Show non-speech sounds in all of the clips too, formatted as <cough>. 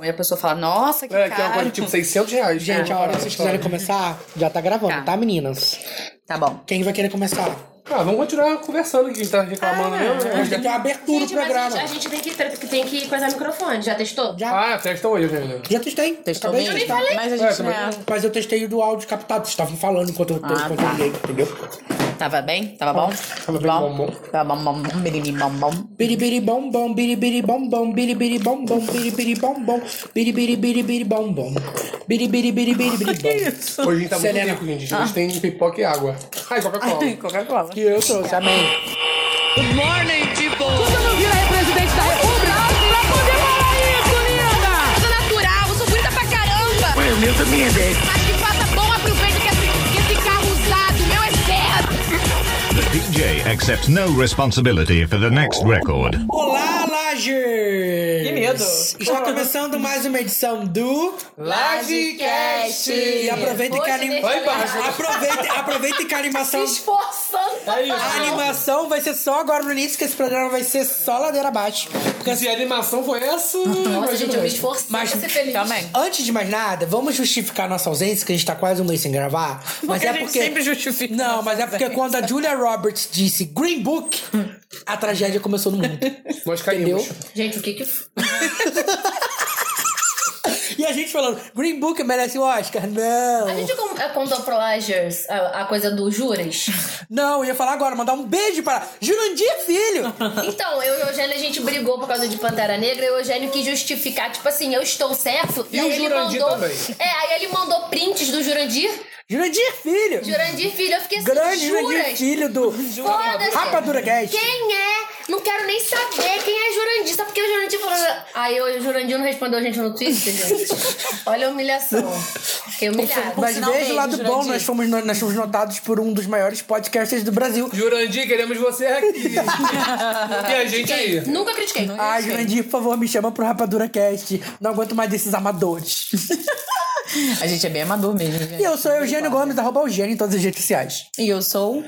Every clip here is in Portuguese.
E a pessoa fala, nossa, que É, que é uma caro. coisa tipo 600 reais. Gente, a hora que vocês quiserem começar, já tá gravando, Tá. tá, meninas? Tá bom. Quem vai querer começar? Ah, vamos continuar conversando aqui, a gente tá reclamando Ah, mesmo. A gente tem que ter uma abertura Gente, do mas a programa. gente, a gente tem, que, tem que coisar o microfone. Já testou? Já, Ah, testa hoje ainda. já testei. Testou Acabei de bem? testar. Mas a É, gente também não é- Mas eu testei o do áudio captado. Vocês estavam falando enquanto eu, Ah, enquanto eu tá. liguei, entendeu? Tava bem? Tava bom? Tava bem bom, bom. Tava bom, bom, bom, biri, bom, bom. Biribiri bom bom, biribiri bom bom, biribiri bom bom, biribiri bom bom, biribiri biribiri bom bom, biribiri biribiri bom. <laughs> Hoje a gente tá muito rico, gente. A gente tem pipoca e água. Ai, Coca-Cola. Coca-Cola. Que eu trouxe, amém. Coisa natural, eu sou bonita pra caramba. O meu também é 10. DJ accepts no responsibility for the next record. Olá, Lagers! Que medo. Está começando mais uma edição do... Lagecast! E aproveita que a anim- Vai embaixo. Aproveita, aproveita que a animação... <laughs> Esforçando. É. A animação vai ser só agora no início, que esse programa vai ser só ladeira abaixo. Porque Se a animação foi essa... Nossa, gente, eu me esforçei Mas- pra ser feliz. Também. Antes de mais nada, vamos justificar nossa ausência, que a gente tá quase um mês sem gravar. <laughs> Mas é a gente porque. sempre justifica Não, mas é porque ausência. quando a Julia Roberts disse Green Book, a tragédia começou no mundo. <laughs> Nós caímos. Entendeu? Gente, o que que... <laughs> E a gente falando, Green Book merece o Oscar? Não. A gente eh, contou pro Lagers a, a coisa do Juras. Não, eu ia falar agora, mandar um beijo para Jurandir Filho. <laughs> Então, eu e o Eugênio, a gente brigou por causa de Pantera Negra e o Eugênio quis justificar, tipo assim, eu estou certo. E aí o ele Jurandir mandou, também. É, aí ele mandou prints do Jurandir. Jurandir Filho. Jurandir Filho, eu fiquei assim, Grande Jurandir juras? Filho do. Rapadura Cast. Quem é? Não quero nem saber quem é Jurandir. Só porque o Jurandir falou. Aí o Jurandir não respondeu a gente no Twitter, gente. Olha a humilhação. Fiquei humilhada. Mas veja o lado bom, Jurandir. nós fomos, nós fomos notados por um dos maiores podcasters do Brasil. Jurandir, queremos você aqui. <laughs> e a gente aí. Nunca critiquei. Ah, Jurandir, por favor, me chama pro Rapadura Cast. Não aguento mais desses amadores. A gente é bem amador mesmo, gente. e eu sou Eugênio Gomes, arroba Eugênio em todas as redes sociais. E eu sou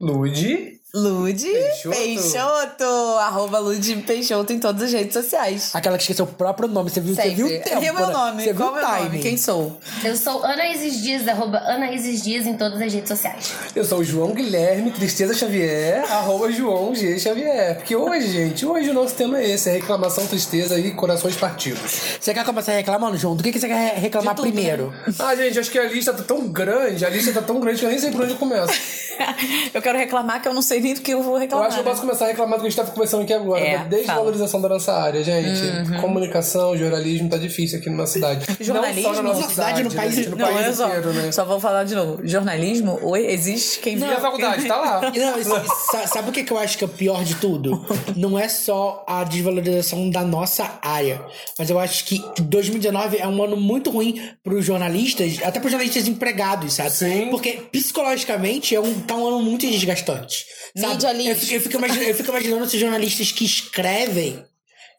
Lude. Lude Peixoto. Peixoto. Arroba Lude Peixoto em todas as redes sociais. Aquela que esqueceu o próprio nome. Você viu, você viu o tempo, Viu meu né? nome? Você viu Qual o meu nome? Quem sou? Eu sou Ana Isis Dias, arroba Ana Isis Dias em todas as redes sociais. Eu sou o João Guilherme Tristeza Xavier, arroba João G. Xavier. Porque hoje, gente, hoje o nosso tema é esse: é reclamação, tristeza e corações partidos. Você quer começar reclamando, João? Do que, que você quer reclamar De tudo, primeiro? Ah, gente, acho que a lista tá tão grande, a lista tá tão grande que eu nem sei por onde eu começo. <laughs> eu quero reclamar que eu não sei que eu vou Eu reclamar. acho que eu posso começar a reclamar do que a gente tá conversando aqui agora. É, da desvalorização da nossa área, gente. Comunicação, jornalismo tá difícil aqui numa cidade. <laughs> Jornalismo? Não só na nossa Na cidade, no né, país- gente? no Não, país olha só. inteiro, né? Só vou falar de novo. Jornalismo, oi, existe quem E a faculdade, tá lá. <laughs> Não, sabe o que, que eu acho que é o pior de tudo? <laughs> Não é só a desvalorização da nossa área, mas eu acho que 2019 é um ano muito ruim pros jornalistas, até pros jornalistas empregados, sabe? Sim. Porque psicologicamente é um, tá um ano muito desgastante. Mídia eu, eu, fico imaginando, eu fico imaginando esses jornalistas que escrevem,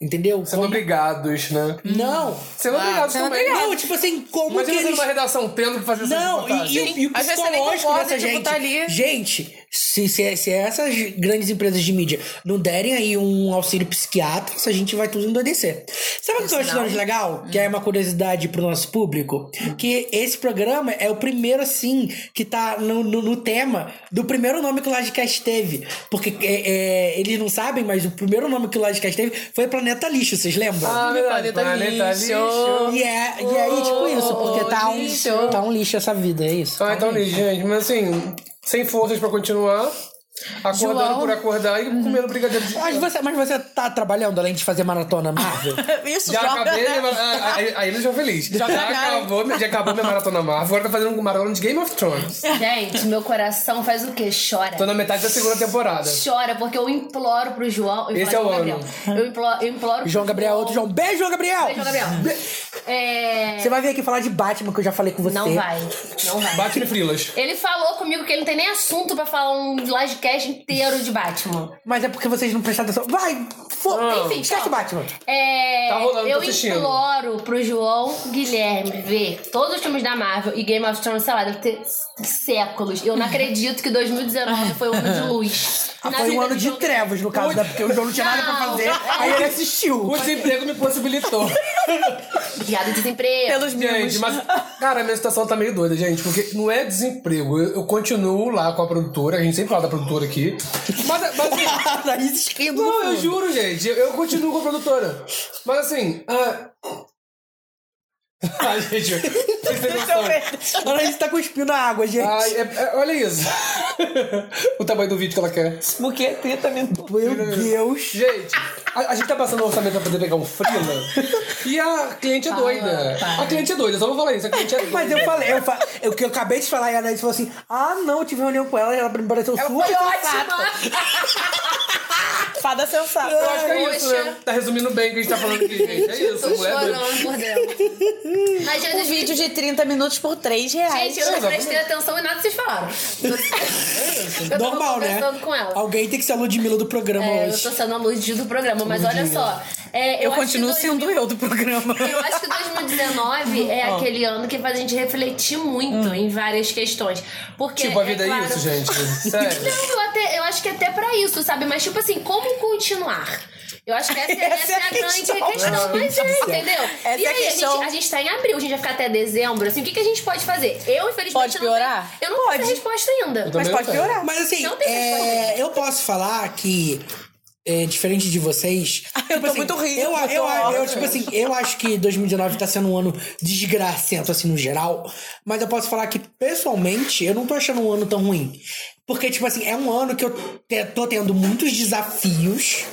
entendeu? Sendo Como- obrigados, né? Não. Sendo obrigados sendo também. Não, tipo assim, como Imagina que eles... numa redação tendo que fazer essa Não, reportagem. e, e, e o Às vezes você nem psicológico dessa tipo, gente. tá ali. Gente, se, se, se essas grandes empresas de mídia não derem aí um auxílio psiquiátrico, a gente vai tudo endoidecer. Sabe o que eu acho mais legal? Que é uma curiosidade pro nosso público? Que esse programa é o primeiro, assim, que tá no, no, no tema do primeiro nome que o Lodcast teve. Porque é, é, eles não sabem, mas o primeiro nome que o Lodcast teve foi Planeta Lixo, vocês lembram? Ah, verdade. Planeta Planeta lixo. lixo. E é, e é aí, tipo isso, porque tá um, lixo. tá um lixo essa vida, é isso. Ah, então, lixo, gente. Mas assim, sem forças pra continuar. Acordando João. por acordar e comendo brigadeiro de Mas você, mas você tá trabalhando além de fazer maratona Marvel? <laughs> Isso, Já joga. acabei, minha mara- aí, aí ele já feliz. Já, acabou, já acabou minha maratona Marvel. Agora tá fazendo um maratona de Game of Thrones. Gente, meu coração faz o quê? Chora. Tô na metade da segunda temporada. Chora, porque eu imploro pro João. Eu Esse é o Gabriel. Eu imploro, eu imploro pro João Gabriel, outro João. Beijo, João Gabriel! Beijo, Gabriel. É... Você vai vir aqui falar de Batman, que eu já falei com você. Não vai. Não vai. Batman e Frilas. Ele falou comigo que ele não tem nem assunto pra falar um livecast inteiro de Batman. Mas é porque vocês não prestaram atenção. Vai! Fo... Ah. Enfim, Esquece então. Batman. É, Tá rolando, eu imploro pro João Guilherme ver todos os filmes da Marvel e Game of Thrones, sei lá, deve ter séculos. Eu não acredito que 2019 foi um ano de luz. Ah, foi um ano de trevas, no caso, né? Porque o João não tinha nada pra fazer. Aí ele assistiu. O desemprego me possibilitou. <laughs> Piada de desemprego. Pelos. Gente, mas, cara, a minha situação tá meio doida, gente, porque não é desemprego. Eu, eu continuo lá com a produtora, a gente sempre fala da produtora aqui. Mas, mas assim, <laughs> no não, eu juro, gente, eu, eu continuo com a produtora. Mas assim, ah. <laughs> Ai, gente, vocês têm noção. A Thaís tá cuspindo a água, gente. Ai, é- é- olha isso. <laughs> o tamanho do vídeo que ela quer. Porque é 30 minutos. Meu Deus. Gente, a, a gente tá passando o orçamento pra poder pegar um frila e a cliente é doida. A cliente é doida, só vou falar isso, a cliente é doida. <laughs> Mas eu falei, eu, fa... eu, que eu acabei de falar e a Anaís falou assim: ah, não, eu tive reunião com ela e ela me pareceu super Foi ótima! Fada sensata. Eu acho que é isso, né? Tá resumindo bem o que a gente tá falando aqui, gente. É <laughs> isso, a Tô mulher é chorando por dentro. Mas, Um vídeo de 30 minutos por 3 reais. Gente, eu não prestei atenção em nada que vocês falaram. Eu tava <laughs> Normal, né? conversando com ela. Alguém tem que ser a Ludmilla do programa É, eu hoje. tô sendo a luz do programa, mas olha só. É, Eu acho continuo sendo 2000 eu do programa. <laughs> Eu acho que 2019 é aquele ano que faz a gente refletir muito em várias questões. Porque, Tipo, a vida é, claro, isso, gente. <laughs> Sério. Não, eu, até, eu acho que até pra isso, sabe? Mas, tipo assim, como continuar? Eu acho que essa, é- <laughs> essa é a grande questão. questão. Mas é, entendeu? Essa e é a aí, a, questão. gente, a gente tá em abril, a gente vai ficar até dezembro. Assim, o que, que a gente pode fazer? Eu, infelizmente, Pode eu não piorar? tenho- eu não tenho a resposta ainda. Eu Mas pode tenho. piorar. Mas assim, Não tem é, eu posso falar que. É, diferente de vocês. <laughs> Eu tipo tô muito rica, Eu, eu eu, eu, tipo assim, eu acho que 2019 tá sendo um ano desgracento, assim, no geral. Mas eu posso falar que, pessoalmente, eu não tô achando um ano tão ruim. Porque, tipo assim, é um ano que eu te- tô tendo muitos desafios.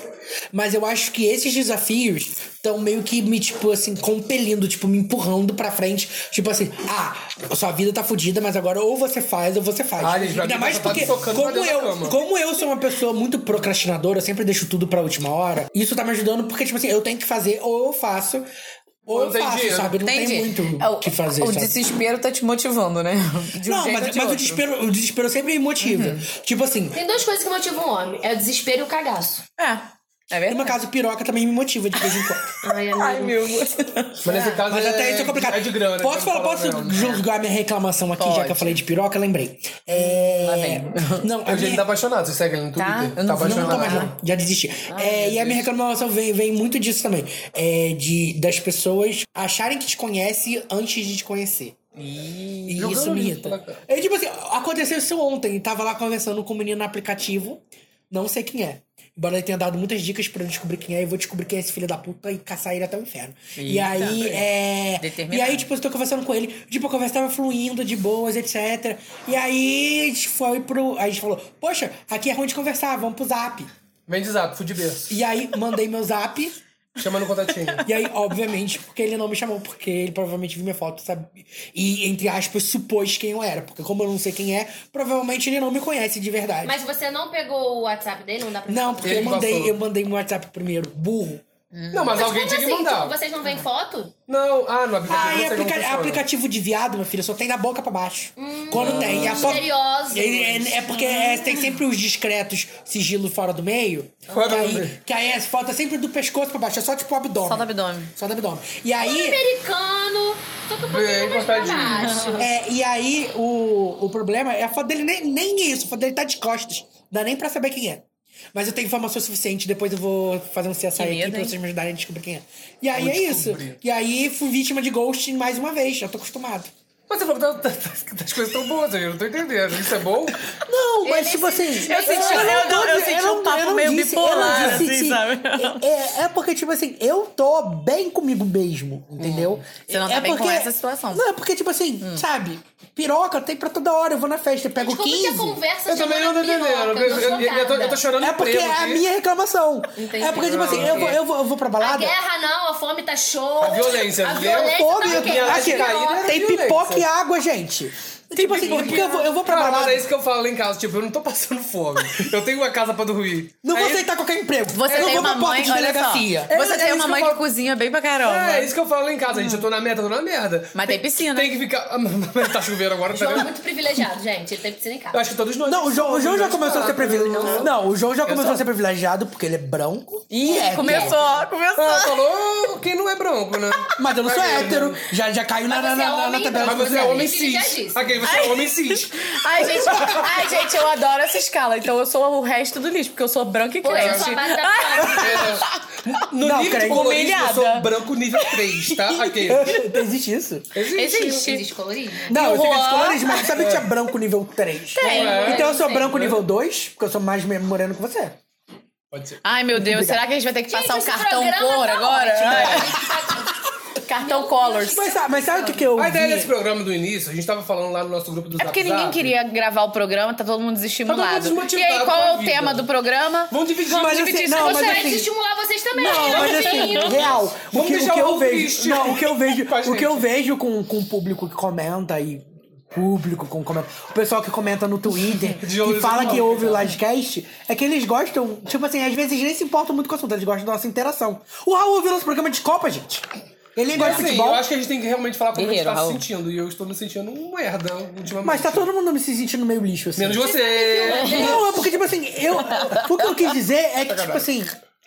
Mas eu acho que esses desafios estão meio que me, tipo assim, compelindo, tipo, me empurrando pra frente. Tipo assim, ah, sua vida tá fodida, mas agora ou você faz ou você faz. Ah, gente, Ainda mais tá- tá porque, pra como eu, como eu sou uma pessoa muito procrastinadora, eu sempre deixo tudo pra última hora. Isso tá me ajudando porque, tipo assim, eu tenho que fazer, ou eu faço, ou eu faço, dinheiro. sabe? Não Entendi. tem muito É, o que fazer, O sabe? desespero tá te motivando, né? <laughs> De um Não, jeito mas, mas o, desespero, o desespero sempre me motiva. Tipo assim, Tem duas coisas que motivam um homem: é o desespero e o cagaço. É. É no verdade. meu caso, piroca também me motiva de vez em quando. <laughs> Ai. Ai, meu Deus. Mas nesse caso Mas é, até isso é complicado. é de grana. Posso, então falar, posso julgar minha reclamação aqui, já Pode. que eu falei de piroca? Lembrei. É... Lá vem. Não, a O gente minha... tá apaixonado, você segue ele no Tá? Twitter? Eu não- tá não, Não, não tô apaixonado. mais não. Já desisti. É, e a minha reclamação vem, vem muito disso também. É, de, das pessoas acharem que te conhecem antes de te conhecer. E Jogando isso me irrita. É, tipo assim, aconteceu isso ontem. Tava lá conversando com um menino no aplicativo. Não sei quem é. Embora ele tenha dado muitas dicas pra eu descobrir quem é, eu vou descobrir quem é esse filho da puta e caçar ele até o inferno. e Eita, aí, bem. é. E aí, tipo, eu tô conversando com ele. Tipo, a conversa tava fluindo de boas, etc. E aí, a gente foi pro. Aí a gente falou: Poxa, aqui é ruim de conversar, vamos pro zap. Vem de zap, fui de berço. E aí, mandei meu zap. Chama no contatinho. E aí, obviamente, porque ele não me chamou, porque ele provavelmente viu minha foto, sabe? E, entre aspas, supôs quem eu era. Porque como eu não sei quem é, provavelmente ele não me conhece de verdade. Mas você não pegou o WhatsApp dele? Não dá pra Não, porque Ele eu mandei, passou. eu mandei no WhatsApp primeiro. Burro. Não, mas, Mas alguém tinha que assim? mandar. Tipo, vocês não veem foto? Não, ah, no aplicativo Ah, e como aplica- aplicativo de viado, meu filho, só tem da boca pra baixo. Quando tem. E a foto- Misteriosos. É, é- é porque é, tem sempre os discretos sigilo fora do meio. Fora que, aí, que aí essa foto é sempre do pescoço pra baixo. É só tipo o abdômen. Só do abdômen. Só do abdômen. E aí. Americano. Só que um pouquinho Bem pra cortadinho. baixo. É, e aí, o, o problema é a foto dele nem, nem isso, a foto dele tá de costas. Não dá nem pra saber quem é. Mas eu tenho informação suficiente, depois eu vou fazer um CSI aqui medo, pra vocês me ajudarem a descobrir quem é. E aí Vou é isso. descobrir. E aí fui vítima de ghosting mais uma vez, já tô acostumado. Mas você falou que tá- tá- tá- as coisas tão boas, eu não tô entendendo. Isso é bom? Não, mas Ele tipo se- assim. eu senti- eu tô não- eu senti não- um papo eu não meio disse- eu não bipolar, disse assim, se- sabe? É, é porque, tipo assim, eu tô bem comigo mesmo, entendeu? Você não tá é bem com essa situação. Não, é porque, tipo assim, sabe? Piroca tem pra toda hora. Eu vou na festa, eu pego Mas como 15. que a conversa Eu também não tô na entendendo. Eu, Eu, eu, tô eu, eu eu chorando É porque é a minha reclamação. Entendi. É porque, tipo assim, eu vou, eu vou, eu vou pra A balada. guerra não, a fome tá show. A violência, A violência Fome, tá aqui, laje caída. tem pipoca e água, gente. Tipo assim, porque eu vou, eu vou pra Cara, mas balada. é isso que eu falo lá em casa. Tipo, eu não tô passando fome. Eu tenho uma casa pra dormir. Não vou Aí- aceitar qualquer emprego. Você eu não tem vou uma pra porta mãe, de olha só. delegacia. É, Você é tem isso uma que mãe eu que falo. cozinha bem pra caramba. É, isso que eu falo lá em casa, gente. Eu tô na merda, eu tô na merda. Mas tem piscina. Tem que ficar. Ah, mas tá chovendo agora, tá João é vendo? muito privilegiado, gente. Ele tem piscina em Eu casa. acho que todos nós. Não, o João, o João já começou a ser privilegiado. Não, o João já começou a ser privilegiado porque ele é branco e é Começou, começou. Ah, falou quem não é branco, né? Mas eu não sou hétero, né? já, já caiu na, Mas na, você é na, na homem tabela. Mas você é Ele homem já cis. disse. Ok, você é homem cis. <laughs> Ai, gente, ai, gente, eu adoro essa escala. Então eu sou o resto do lixo, porque eu sou branca e eu crente. sou a base da planta. <laughs> No Não, nível de colorismo, eu sou branco nível 3, tá? Ok. Existe isso? Existe. Existe colorismo? Não, eu sei que é Juan? descolorismo, mas sabe que tinha branco nível 3? Tem. Então eu sou Tem. branco nível 2, porque eu sou mais moreno que você. Pode ser. Ai, meu Deus, será que a gente vai ter que Gente, passar o cartão cor tá agora? ótimo. Ai, tá- Cartão Colors. Mas, sabe- mas sabe o que, que eu A ideia vi? desse programa do início, a gente tava falando lá no nosso grupo do É Zap porque ninguém Zap. queria gravar o programa, tá todo mundo desestimulado. Tá todo mundo e aí, qual com a é o vida. tema do programa? Vamos dividir. Mas dividir assim, isso não, com mas Gostaria assim... de estimular vocês também. Não, mas assim, real. O Vamos que, o deixar que o eu vejo. triste. Não, o que eu vejo. Com a o que eu vejo com, com o público que comenta e. Público com comenta. O pessoal que comenta no Twitter, <laughs> De que fala que ouve o cara. livecast, é que eles gostam, tipo assim, às vezes nem se importam muito com o assunto, eles gostam da nossa interação. O Raul ouviu nosso programa de Copa, gente. Ele nem gosta de Assim, futebol. eu acho que a gente tem que realmente falar como Guerreiro, a gente tá Raul. se sentindo. E eu estou me sentindo um merda ultimamente. Mas tá todo mundo me se sentindo meio lixo, assim. Menos você. Não, é porque, tipo assim, eu. O que eu quis dizer é que, tipo assim.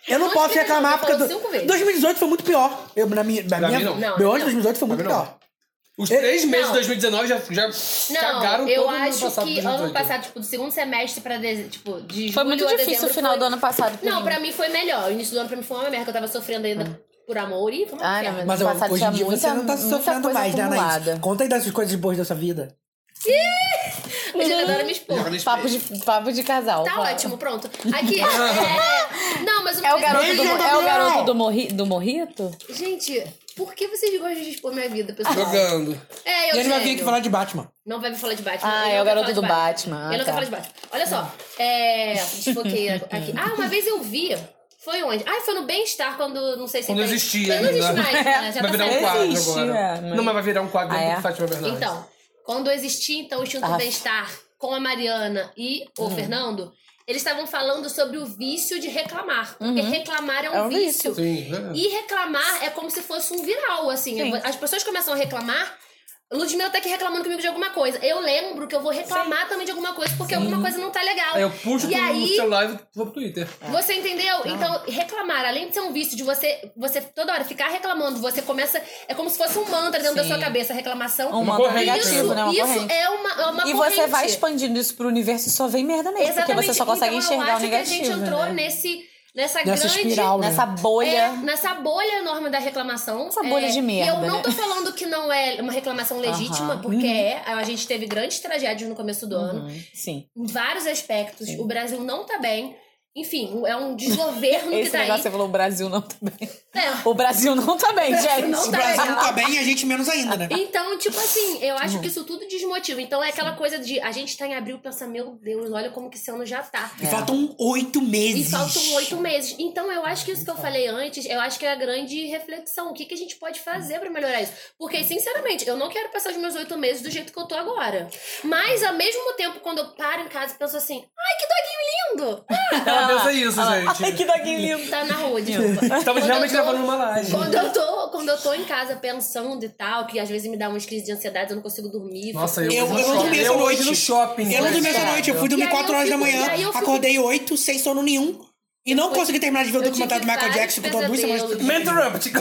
Eu não posso reclamar porque. Falou do- cinco vezes. 2018 foi muito pior. Eu, na minha. Na Pra minha mim, não. Não, meu não. ano de 2018 foi muito Pra mim, não. pior. Os três meses Não. de 2019 já, já Não, cagaram eu todo o ano acho passado. que de ano 2018. passado, tipo, do segundo semestre pra dezembro, tipo, de Foi julho muito a difícil dezembro o final foi- do ano passado. pra Não, mim. pra mim foi melhor. O início do ano pra mim foi uma merda, que eu tava sofrendo ainda por amor e uma Ai, não, Mas passado hoje em dia você muita- não tá sofrendo mais, né. Anaís? Conta aí das coisas boas da sua vida. A gente adora me expor. Papo de, papo de casal. Tá fala. ótimo, pronto. Aqui, é... Não, mas o É o garoto, do, é o garoto do, morri, do morrito? Gente, por que vocês gostam de expor minha vida, pessoal? Jogando. É, eu E ele vai vir aqui falar de Batman. Não vai me falar de Batman. Ah, ele é o garoto do de Batman. Ah, ele não tá. quer falar de Batman. Olha só, é... Desfoquei aqui. <laughs> Ah, uma vez eu vi... Foi onde? Ah, foi no Bem-Estar, quando... Não sei se... Quando existia Não existe ainda. mais, né? <laughs> Já Vai tá virar um quadro Existe, agora. é, mas- Não, mas vai virar um quadro Ah, dentro é? do Fátima Bernardes. Então, quando existia então o Instituto Ah. Bem-Estar com a Mariana e o Uhum. Fernando, eles estavam falando sobre o vício de reclamar. Porque reclamar é um, É um vício. Sim, né? E reclamar é como se fosse um viral, assim. Sim. As pessoas começam a reclamar. Ludmilla tá aqui reclamando comigo de alguma coisa. Eu lembro que eu vou reclamar também de alguma coisa, porque alguma coisa não tá legal. Aí eu puxo e aí, celular e vou pro Twitter. você entendeu? Então, reclamar, além de ser um vício de você, você toda hora ficar reclamando, você começa. É como se fosse um mantra dentro da Sim. sua cabeça, reclamação. Um mantra corrente. negativo, isso, né? Uma isso corrente. é uma, é uma E corrente. você vai expandindo isso pro universo e só vem merda mesmo. Exatamente. Porque você só consegue então, enxergar eu o acho negativo. que a gente entrou né? nesse, nessa, Nessa grande. espiral, né? Nessa bolha. É, nessa bolha enorme da reclamação. Essa bolha É, de E merda, eu não né? tô falando que não é uma reclamação legítima, Aham. porque é. A gente teve grandes tragédias no começo do ano. Uhum, Sim. Em vários aspectos. O Brasil não tá bem. Enfim, é um desgoverno que Esse tá negócio aí. você falou, o Brasil não tá bem. É. O Brasil não tá bem, gente. Não O tá Brasil legal. não tá bem e a gente menos ainda, né? Então, tipo assim, eu acho Uhum. que isso tudo desmotiva. Então é aquela coisa de a gente tá em abril e pensa, meu Deus, olha como que esse ano já tá. E faltam oito E meses. faltam oito meses. Então, eu acho que isso que eu falei antes, eu acho que é a grande reflexão. O que, que a gente pode fazer pra melhorar isso? Porque, sinceramente, eu não quero passar os meus oito meses do jeito que eu tô agora. Mas, ao mesmo tempo, quando eu paro em casa e penso assim, ai, que lindo! Ela pensa isso, Ai, gente. que doguinho lindo. Tá na rua, desculpa. Estamos realmente gravando uma live. Quando eu, tô, quando eu tô em casa pensando e tal, que às vezes me dá umas crises de ansiedade, eu não consigo dormir. Nossa, eu, Eu, não dormi essa Eu noite. no shopping. Eu não dormi essa noite. Eu fui dormir E aí 4 eu horas da manhã, acordei 8, sem sono nenhum. E não consegui terminar de ver o documentário do Michael Jackson, que eu tô duas semanas. Me <laughs> interrupt. <laughs>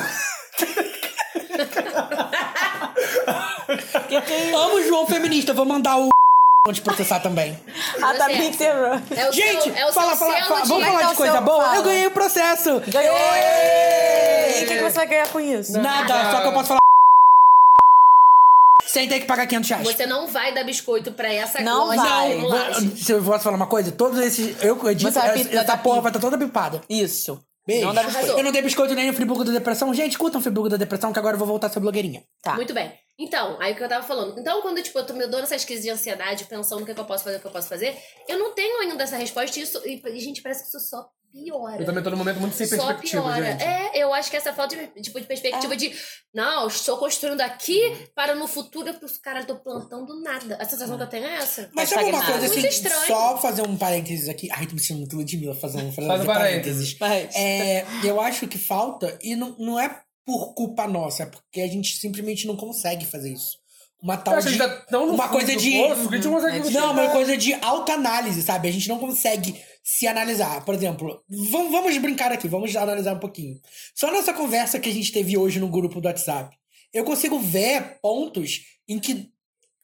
Amo o João feminista, vou mandar o te processar também. Ah, tá me. É Gente, seu, é o fala, seu fala, fala, vamos falar é de coisa boa? fala. Eu ganhei o processo. Ganhou! E o que, que você vai ganhar com isso? Nada, só que eu posso falar sem ter que pagar 500 reais. Você não vai dar biscoito pra essa Não loja. vai. Não, Vou- Se eu posso falar uma coisa, todos esses. Eu edito, Você vai essa, vai essa porra vai estar toda pipada. Isso. Beijo. Não dá biscoito. Eu não dei biscoito nem no Friburgo da Depressão. Gente, curtam o Friburgo da Depressão, que agora eu vou voltar a ser blogueirinha. Tá. Muito bem. Então, aí o que eu tava falando. Então, quando tipo, eu tô me dando essas crises de ansiedade, pensando o que, que eu posso fazer, o que eu posso fazer, eu não tenho ainda essa resposta. E, isso, e, e, gente, parece que isso só piora. Eu também tô num momento muito sem Só perspectiva, piora. gente. É, eu acho que essa falta de, tipo, de perspectiva de não, estou construindo aqui para no futuro os caras tô plantando nada. A sensação que eu tenho é essa. Mas sabe uma coisa assim, Muito estranho. só fazer um parênteses aqui. Ai, tô me sentindo muito Ludmilla fazendo, fazendo Faz um parênteses. Mas- É, eu acho que falta, e não, não é por culpa nossa, é porque a gente simplesmente não consegue fazer isso. Uma Eu tal de. a gente tá uma coisa de. poço que a gente não consegue É Não, uma coisa de autoanálise, sabe? A gente não consegue se analisar. Por exemplo, vamos, brincar aqui, vamos analisar um pouquinho. Só nessa conversa que a gente teve hoje no grupo do WhatsApp, eu consigo ver pontos em que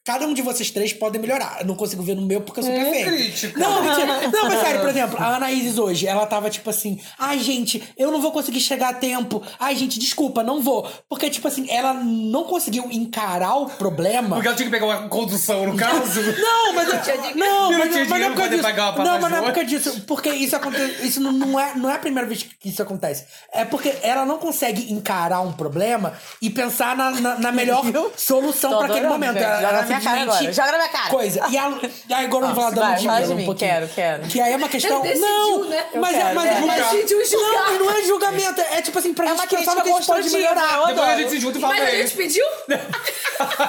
cada um de vocês três pode melhorar. Eu não consigo ver no meu porque eu sou Hum, perfeito. Não, mentira. <laughs> Não, mas sério, por exemplo, a Anaíses hoje, ela tava tipo assim: ai, gente, eu não vou conseguir chegar a tempo. Ai, gente, desculpa, não vou. Porque, tipo assim, ela não conseguiu encarar o problema. Porque ela tinha que pegar uma condução, no caso. <laughs> Não, mas eu, não, Eu não mas, tinha mas não é dinheiro por pra causa disso. pagar uma Não, mas não é por causa disso. Porque isso acontece. Isso não, é, não é a primeira vez que isso acontece. É porque ela não consegue encarar um problema e pensar na, na, na melhor <laughs> solução pra aquele momento. Ela, ela minha cara agora. Joga na minha cara. Coisa. E, a, e aí agora eu vou falar da Vai, Ludmilla fala de um mim. pouquinho. Quero, quero. Que aí é uma questão. Decidiu, não, né? Mas, é, quero, mas, quero. mas, Decidiu julgar. não, não é julgamento. É tipo assim, pra É gente pensar que a gente pode melhorar. eu Depois a gente se junta e fala Mas a pra gente pediu?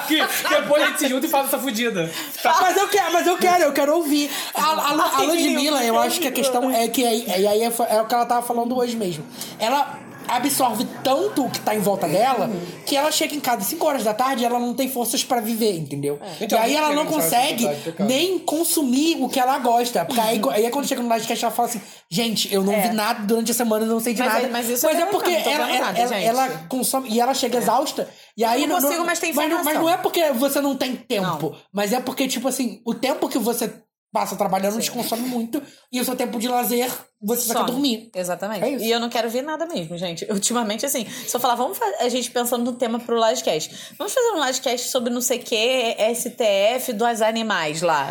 Que <laughs> Depois a gente se junta e fala essa fudida. Mas eu quero, mas eu quero, eu quero ouvir. A, a, a Ludmilla, eu acho que a questão é que aí, aí, aí é, é o que ela tava falando hoje mesmo. Ela absorve tanto o que tá em volta dela que ela chega em casa às 5 horas da tarde e ela não tem forças pra viver, entendeu? Então, e aí ela não querendo saber consegue pecado. nem consumir o que ela gosta. Porque aí, aí é quando chega no livecast ela fala assim: gente, eu não É. vi nada durante a semana, eu não sei de Mas nada. é- mas isso eu é também porque não ela, nada, ela, ela consome e ela chega exausta. E aí não consigo mais ter mas, não- mas informação. não é porque você não tem tempo, mas é porque, tipo assim, o tempo que você passa trabalhando te consome muito e o seu tempo de lazer você só quer Some. dormir. Exatamente. É. E eu não quero ver nada mesmo, gente. Ultimamente, assim, se eu falar, vamos fazer. A gente pensando no tema pro Livecast. Vamos fazer um Livecast sobre não sei o que, STF dos animais lá.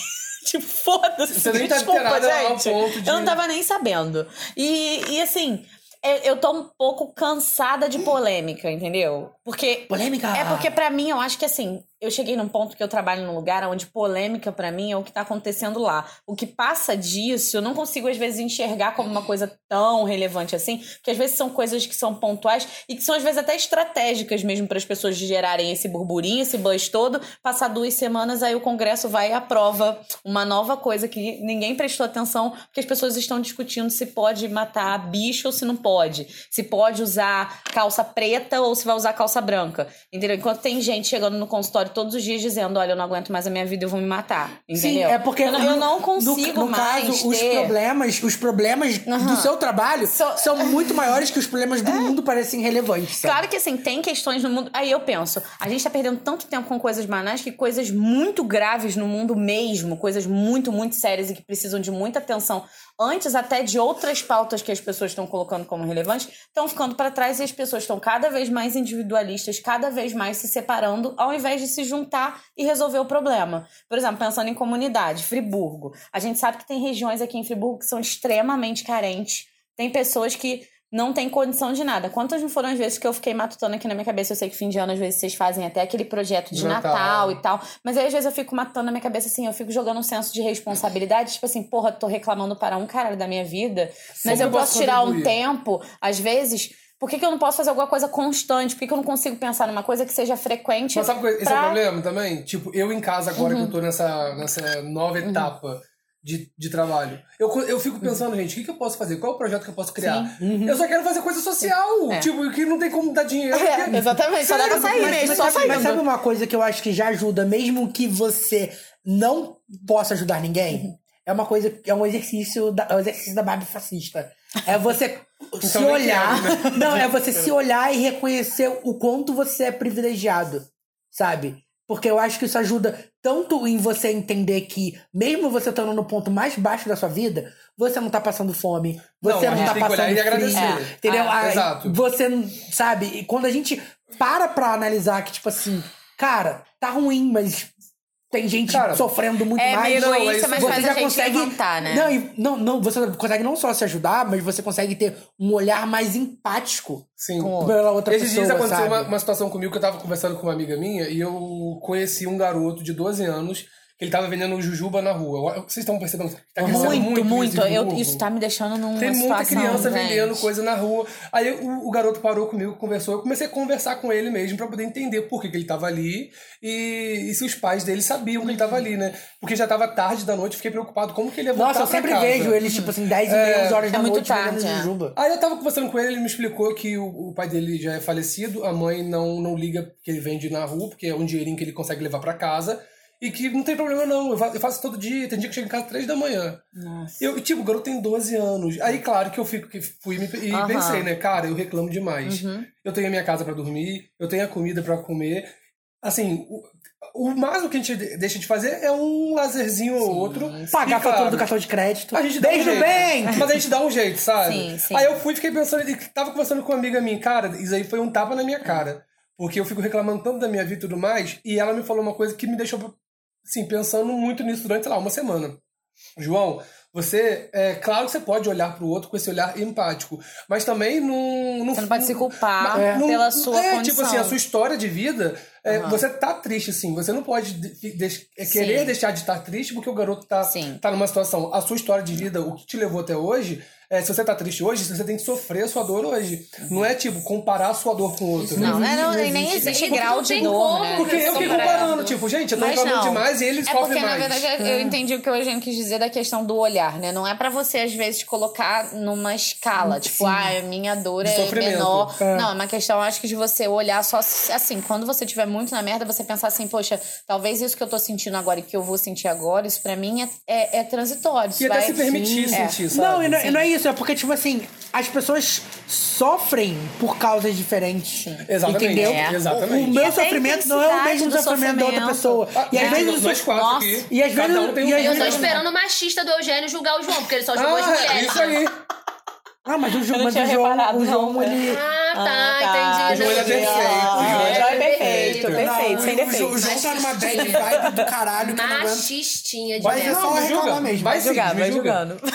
<laughs> tipo, foda-se. Você nem tá Desculpa, gente. ponto de- Eu não tava nem sabendo. E, e assim. é- Eu tô um pouco cansada de polêmica, entendeu? Porque. Polêmica? É porque pra mim, eu acho que assim, eu cheguei num ponto que eu trabalho num lugar onde polêmica pra mim é o que tá acontecendo lá. O que passa disso, eu não consigo às vezes enxergar como uma coisa tão relevante assim, porque às vezes são coisas que são pontuais e que são às vezes até estratégicas mesmo para as pessoas gerarem esse burburinho, esse buzz todo. Passar duas semanas aí o Congresso vai e aprova uma nova coisa que ninguém prestou atenção, porque as pessoas estão discutindo se pode matar bicho ou se não pode, se pode usar calça preta ou se vai usar calça branca, entendeu? Enquanto tem gente chegando no consultório todos os dias dizendo, olha, eu não aguento mais a minha vida, eu vou me matar, entendeu? Sim, é porque eu, não- eu no- não consigo no, no mais caso, os ter... problemas, os problemas do seu trabalho So- são muito maiores que os problemas do mundo parecem relevantes. sabe? Claro que assim, tem questões no mundo. Aí eu penso, a gente tá perdendo tanto tempo com coisas banais que coisas muito graves no mundo mesmo, coisas muito, muito sérias e que precisam de muita atenção, antes até de outras pautas que as pessoas estão colocando como relevantes, estão ficando para trás e as pessoas estão cada vez mais individualistas, cada vez mais se separando, ao invés de se juntar e resolver o problema. Por exemplo, pensando em comunidade, Friburgo. A gente sabe que tem regiões aqui em Friburgo que são extremamente carentes. Tem pessoas que não têm condição de nada. Quantas não foram as vezes que eu fiquei matutando aqui na minha cabeça? Eu sei que fim de ano, às vezes, vocês fazem até aquele projeto de Natal. Natal, e tal. Mas aí, às vezes, eu fico matando na minha cabeça, assim, eu fico jogando um senso de responsabilidade. Tipo assim, porra, tô reclamando para um caralho da minha vida. Mas eu posso tirar um tempo, às vezes... Por que, que eu não posso fazer alguma coisa constante? Por que, que eu não consigo pensar numa coisa que seja frequente? Mas sabe qual- esse é o pra- problema também? Tipo, eu em casa agora Uhum. que eu tô nessa, nessa nova etapa de, de trabalho. Eu, eu fico pensando, gente, o que, que eu posso fazer? Qual é o projeto que eu posso criar? Eu só quero fazer coisa social. É. Tipo, que não tem como dar dinheiro. É, porque- exatamente, só dá pra sair Mas, mesmo, mas só sabe, mas sabe uma coisa que eu acho que já ajuda, mesmo que você não possa ajudar ninguém? É uma coisa, é um exercício da, é um exercício da Barbie fascista. É você <laughs> se nem olhar. né? <laughs> Não, é você se <laughs> olhar e reconhecer o quanto você é privilegiado, sabe? Porque eu acho que isso ajuda tanto em você entender que, mesmo você estando no ponto mais baixo da sua vida, você não tá passando fome, Não, você não, gente tá passando e agradecer. frio, entendeu? É, Ah, exato. Você, não- sabe? E quando a gente para pra analisar que, tipo assim, cara, tá ruim, mas tem gente Cara, sofrendo muito é mais. Não, egoísta, é mas isso. faz a gente levantar, né? Não, não, não, você consegue não só se ajudar, mas você consegue ter um olhar mais empático Sim. Com- pela outra Esses pessoa, dias aconteceu sabe? uma, uma situação comigo que eu tava conversando com uma amiga minha e eu conheci um garoto de 12 anos que ele tava vendendo jujuba na rua. Vocês estão percebendo? Tá crescendo Muito, muito, muito. Eu, isso tá me deixando numa Tem muita situação, criança gente. vendendo coisa na rua. Aí o, o garoto parou comigo, conversou. Eu comecei a conversar com ele mesmo pra poder entender por que, que ele tava ali e, e se os pais dele sabiam que ele tava ali, né? Porque já tava tarde da noite, fiquei preocupado como que ele ia voltar Nossa, eu sempre casa. vejo eles, tipo assim, 10 e meia, 11 horas é da muito noite vendendo tarde, é. jujuba. Aí eu tava conversando com ele, ele me explicou que o, o pai dele já é falecido, a mãe não, não liga que ele vende na rua, porque é um dinheirinho que ele consegue levar pra casa. E que não tem problema não, eu fa- eu faço todo dia, tem dia que eu chego em casa três da manhã. Nossa. Eu, tipo, o garoto tem 12 anos. Aí, claro que eu fico, que fui e Aham. pensei, né? Cara, eu reclamo demais. Eu tenho a minha casa pra dormir, eu tenho a comida pra comer. Assim, o, o máximo que a gente de- deixa de fazer é um lazerzinho ou outro. Pagar a fatura claro, do cartão de crédito. a gente dá Beijo um jeito. bem! <laughs> Mas a gente dá um jeito, sabe? Sim, sim. Aí eu fui e fiquei pensando, e tava conversando com uma amiga minha, cara, isso aí foi um tapa na minha cara. Porque eu fico reclamando tanto da minha vida e tudo mais, e ela me falou uma coisa que me deixou, assim, pensando muito nisso durante, sei lá, uma semana. João, você, é claro que você pode olhar pro outro com esse olhar empático, mas também não... Você não pode se culpar não- pela sua é, condição. tipo assim, a sua história de vida, é, você tá triste, assim. Você não pode de- de- é, querer Sim. deixar de estar triste porque o garoto tá, Sim. tá numa situação. A sua história de vida, o que te levou até hoje, é, se você tá triste hoje, você tem que sofrer a sua dor hoje. Não é, tipo, comparar a sua dor com o outro. Não, não, não, nem, nem existe grau de dor, né? Porque eu fico Comparando. tipo, gente, eu tô reclamando demais e eles é sofrem porque, mais. na verdade, eu entendi o que o Eugênio quis dizer da questão do olhar, né? Não é pra você, às vezes, colocar numa escala. Tipo, ah, a minha dor De é sofrimento. menor. É. Não, é uma questão, acho que, de você olhar só assim. Quando você estiver muito na merda, você pensar assim, poxa, talvez isso que eu tô sentindo agora e que eu vou sentir agora, isso pra mim é, é, é transitório. Isso E até vai- se permitir Sim, é. sentir, sabe? Não, e não, e não é isso, é porque, tipo assim, as pessoas sofrem por causas diferentes. Exatamente, Entendeu? É. exatamente. O meu até a sofrimento não é o mesmo do sofrimento da outra sofrimento. pessoa. Ah, E às é, vezes nós isso. quatro aqui. E às vezes- um e às Eu tô esperando o machista do Eugênio julgar o João, porque ele só julgou as Ah, é mulheres. isso aí. Ah, mas o, não mas o João, reparado, o João não, ele. Ah, tá, Ah, tá. entendi. O João, ele é perfeito. O João o é herói perfeito, perfeito, sem o, Ju- o defeito. João tá numa bad vibe do caralho que eu não aguento. Machistinha de Vai merda. ser só me reclamar julga. mesmo. Vai sim, Julgar, me vai julga. julgando. <laughs>